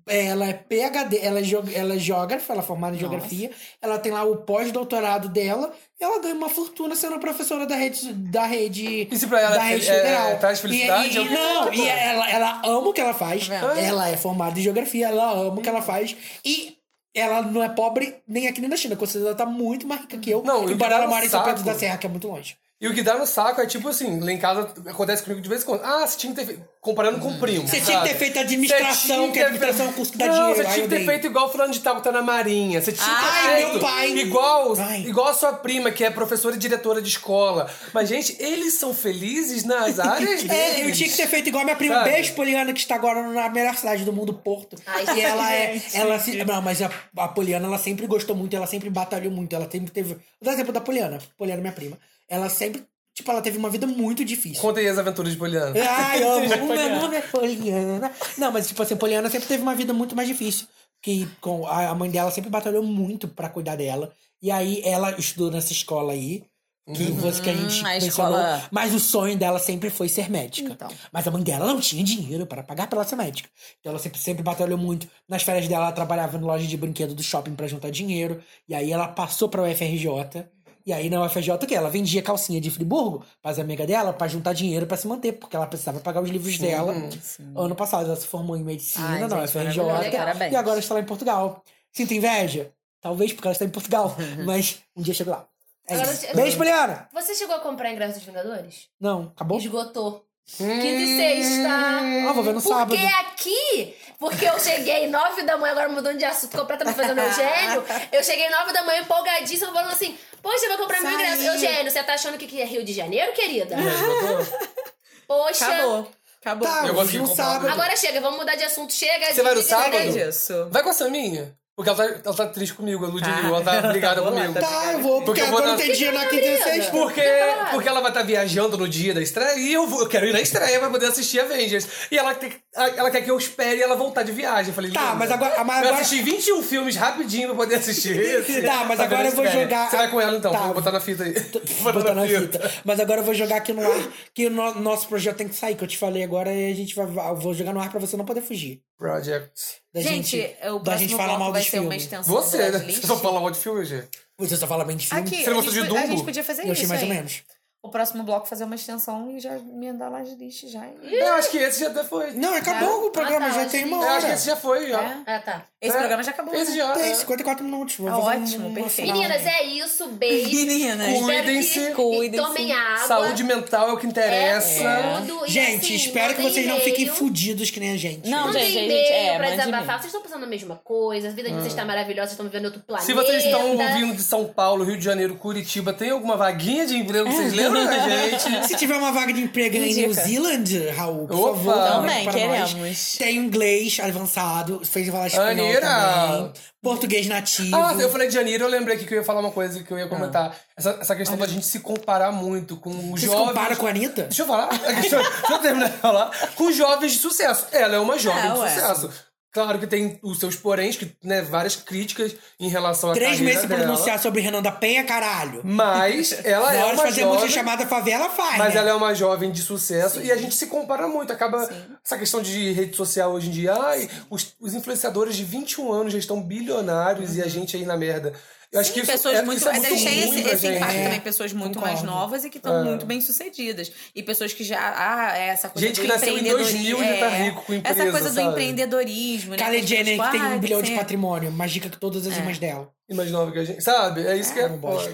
Ela é PHD, ela é, geog- ela é geógrafa, ela é formada em geografia. Ela tem lá o pós-doutorado dela. E ela ganha uma fortuna sendo professora da rede. Da rede Isso pra ela da é rede é- federal. traz felicidade? E, e, É não, e ela, ela ama o que ela faz. Tá? Ela é formada em geografia, ela ama o que ela faz. E ela não é pobre nem aqui nem na China. Com certeza ela tá muito mais rica que eu. Não, e embora ela no mora em São Pedro da Serra, que é muito longe. E o que dá no saco é tipo assim, lá em casa acontece comigo de vez em quando. Ah, você tinha que ter feito. Comparando com o primo. Você tinha que ter sabe? feito administração, que administração dá Não, dinheiro. Você Ai, tinha que ter feito igual o fulano de tal que tá na Marinha. Você tinha que ter Ai, feito meu pai. igual, Ai. igual a sua prima, que é professora e diretora de escola. Mas, gente, eles são felizes nas áreas deles. É, eu tinha que ter feito igual a minha prima Sabe? Beijo, Poliana, que está agora na melhor cidade do mundo, Porto. Ai, e ela é. Ela se, não, mas a, a Poliana, ela sempre gostou muito, ela sempre batalhou muito. Ela sempre teve. Vou dar exemplo da Poliana. Poliana, é minha prima. Ela sempre. Tipo, ela teve uma vida muito difícil. Conta aí as aventuras de Poliana. Ai, eu <laughs> amo. O meu nome é Poliana. Não, mas tipo assim, Poliana sempre teve uma vida muito mais difícil. Que com a mãe dela sempre batalhou muito pra cuidar dela. E aí ela estudou nessa escola aí. Que você que a gente a mencionou. escola- Mas o sonho dela sempre foi ser médica. Então. Mas a mãe dela não tinha dinheiro para pagar pra ela ser médica. Então ela sempre, sempre batalhou muito. Nas férias dela, ela trabalhava na loja de brinquedo do shopping pra juntar dinheiro. E aí ela passou pra UFRJ. E aí na UFRJ o quê? Ela vendia calcinha de Friburgo pras amigas dela pra juntar dinheiro pra se manter, porque ela precisava pagar os livros dela. Ano passado ela se formou em medicina Ai, na gente, UFRJ. E agora está lá em Portugal. Sinto inveja? Talvez porque ela está em Portugal. <laughs> mas um dia chego lá. É Agora, isso. eu- Beijo, Poliana! Você chegou a comprar ingresso dos Vingadores? Não, acabou? Esgotou. Quinta e sexta. Ah, vou ver no Porque sábado. aqui, porque eu cheguei nove da manhã, agora mudando de assunto completamente fazendo Eugênio. <laughs> Eu cheguei nove da manhã empolgadíssima, falando assim: Poxa, eu vou comprar meu ingresso. Eugênio, você tá achando que é Rio de Janeiro, querida? Poxa. Acabou. Acabou. Tá, Eu no comprar. sábado. Agora chega, vamos mudar de assunto. Chega Você vai no sábado? Vai com a Saminha. Porque ela tá, ela tá triste comigo, a Ludmilla. Ela tá brigada <laughs> comigo. Tá, eu vou, porque Porque eu vou agora não dar- tem dia na quinta e sexta. Porque, porque ela vai estar viajando no dia da estreia e eu, vou, eu quero ir na estreia pra poder assistir Avengers. E ela, tem- ela quer que eu espere ela voltar de viagem. Eu falei, Tá, mas agora- mas Eu agora- assisti 21 filmes rapidinho pra poder assistir <laughs> esse. Tá, mas agora eu vou na estreia. jogar- Você vai com ela então, Tá. vou botar na fita aí. <laughs> Vou Botar na fita. Mas agora eu vou jogar aqui no ar, que o no- nosso projeto tem que sair, que eu te falei agora, e a gente vai. Eu vou jogar no ar pra você não poder fugir. Project. Da Gente, o da gente falar mal vai ser uma extensão Você, né? Você só fala mal de filme, G. Você só fala bem de filme? Aqui, Você não a gostou gente, de po- a Dumbo? gente podia fazer eu isso achei mais ou aí. menos. O próximo bloco fazer uma extensão e já emendar lá de list já. Eu acho que esse já até foi. Não, acabou o programa, Ah, tá, já tem que- uma Eu acho que hora. esse já foi, já. É. Ah, tá. Esse É. programa já acabou. Esse né? já. Tem é. 54 minutos. Vou fazer ótimo, uma perfeito. Meninas, é isso. Beijo. Meninas, Cuidem-se. que- Cuidem-se. Tomem água. Saúde mental é o que interessa. É tudo. E, Gente, assim, espero que vocês não fiquem fudidos que nem a gente. Não, gente, gente- é, pra desabafar. Vocês estão pensando na mesma coisa, a vida de vocês está maravilhosa, vocês estão vivendo outro planeta. Se vocês estão ouvindo de São Paulo, Rio de Janeiro, Curitiba, tem alguma vaguinha de emprego? Vocês lembram da <laughs> gente? Se tiver uma vaga de emprego em. New Zealand, Raul, por Opa! favor, Também, para queremos. nós. Tem inglês avançado, fez falar espanhol Anira! também. Português nativo. Ah, eu falei de Janeiro, eu lembrei aqui que eu ia falar uma coisa que eu ia comentar. Essa, essa questão da gente se comparar muito com os Você se jovens. compara com a Anitta? Deixa eu falar. <laughs> Deixa eu, deixa eu terminar de falar. Com jovens de sucesso. Ela é uma jovem É, de ué. sucesso. Claro que tem os seus poréns, que, né, várias críticas em relação à Três meses pra dela. pronunciar sobre Renan da Penha, caralho. Mas <laughs> ela é uma fazer jovem... chamada Favela, faz. Mas né? ela é uma jovem de sucesso e a gente se compara muito. Acaba essa questão de rede social hoje em dia. Ai, os, os influenciadores de 21 anos já estão bilionários e a gente aí na merda. Eu acho que isso pessoas é, muito. isso é Mas muito tem esse, esse impacto É, também, pessoas muito concordo. mais novas e que estão muito bem sucedidas. E pessoas que já. Ah, é essa coisa Gente do que nasceu em empreendedorismo. 2000 e já tá rico com empresa, Essa coisa do sabe? empreendedorismo, né? Kylie Jenner, pessoas, que tem ah, um bilhão de patrimônio. Mais rica que todas as irmãs dela. Imaginava que a gente. Sabe? É isso que é.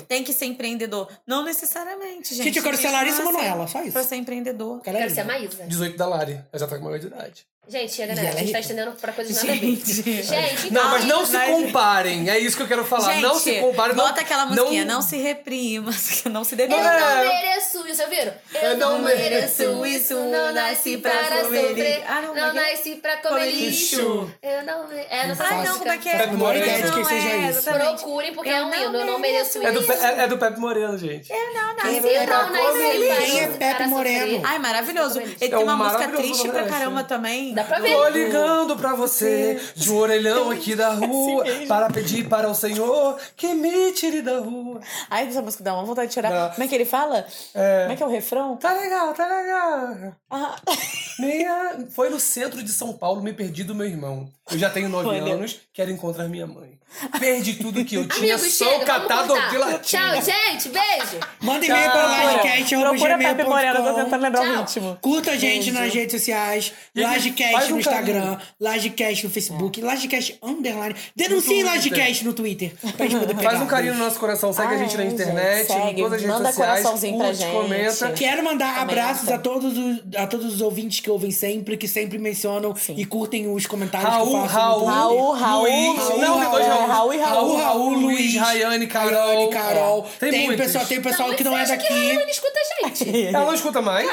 Tem que ser empreendedor. Não necessariamente, gente. Gente, eu quero ser Larissa que Manoela, só isso. Pra ser empreendedor. Quero é ser a. Maísa. 18 da Lari. Ela já tá com maior de idade. Gente, chega, né? A é gente tá estendendo pra coisas nada a ver. Gente. Gente, Não, então, mas não se comparem. É isso que eu quero falar. Gente, não se comparem. bota não, aquela musiquinha, não, se reprima, <laughs> não se Eu demore. não É. mereço isso, viram? Eu, Eu não, não mereço mereço isso, não nasci para comer sofrer. lixo. Ah, não, não, é é? nasci pra comer Comer lixo. lixo. Eu não me- É, não sei Ai, não, como é que é? Pepe Não, Moreno. ideia de quem seja é, isso. Procurem, porque Eu é um não hino. Eu não mereço É do, isso. É, é do Pepe Moreno, gente. Eu não nasci Eu é não nasci Quem é Pepe Moreno? Ai, maravilhoso. Ele tem É um uma música triste pra caramba também. Dá pra ver. Tô ligando pra você de um orelhão aqui da rua para pedir para o Senhor que me tire da rua. Ai, essa música dá uma vontade de tirar. Dá. Como é que ele fala? É. Como é que é o refrão? Tá legal, tá legal. Ah. Meia... Foi no centro de São Paulo, me perdi do meu irmão. Eu já tenho nove Olha. anos, quero encontrar minha mãe. Perdi tudo que eu tinha, Amigo, chega, vamos catado latinha. Tchau, gente. Beijo. Manda e-mail para Procura Pepe Moreno, eu tô tentando lembrar o Tchau. ritmo. Curta a gente nas redes sociais. E Lagecast faz no um Instagram. Lagecast no Facebook. Lagecast underline. Denuncie Twitter. Lagecast no Twitter. Pra gente poder pegar. <laughs> Faz um carinho no nosso coração, segue a gente na Ai, internet, gente, em segue, todas as redes manda sociais, coraçãozinho pra curte, gente. comenta. Quero mandar Comenta. abraços a todos, os, a todos os ouvintes que ouvem sempre, que sempre mencionam e curtem os comentários que eu Raul, faço. Raul. Raul, Raul, Luiz, Raul, não, dois Raul, Raul. Raul e Raul. Raul, Raul, Luiz, Rayane, Carol. Rayane, Carol. Tem Tem, muitos. pessoal, tem pessoal Não, que não é daqui. Que ela não escuta a gente. Ela não escuta mais?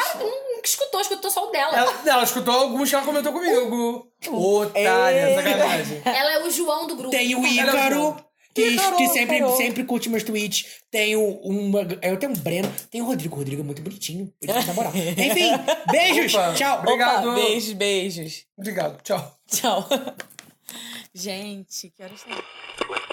Nunca escutou, escutou só o dela. Ela, ela escutou alguns que ela comentou comigo. Otária, sacanagem. Ela é o João do grupo. Tem o é Ícaro, que, Ícaro, que sempre, Ícaro. sempre curte meus tweets. Tem o uma, eu tenho um Breno. Tem o Rodrigo. O Rodrigo é muito bonitinho. Ele tem moral. <laughs> Enfim, beijos. Opa. Tchau. Obrigado. Opa, beijos, beijos. Obrigado, tchau. Tchau. <laughs> Gente, que horas são?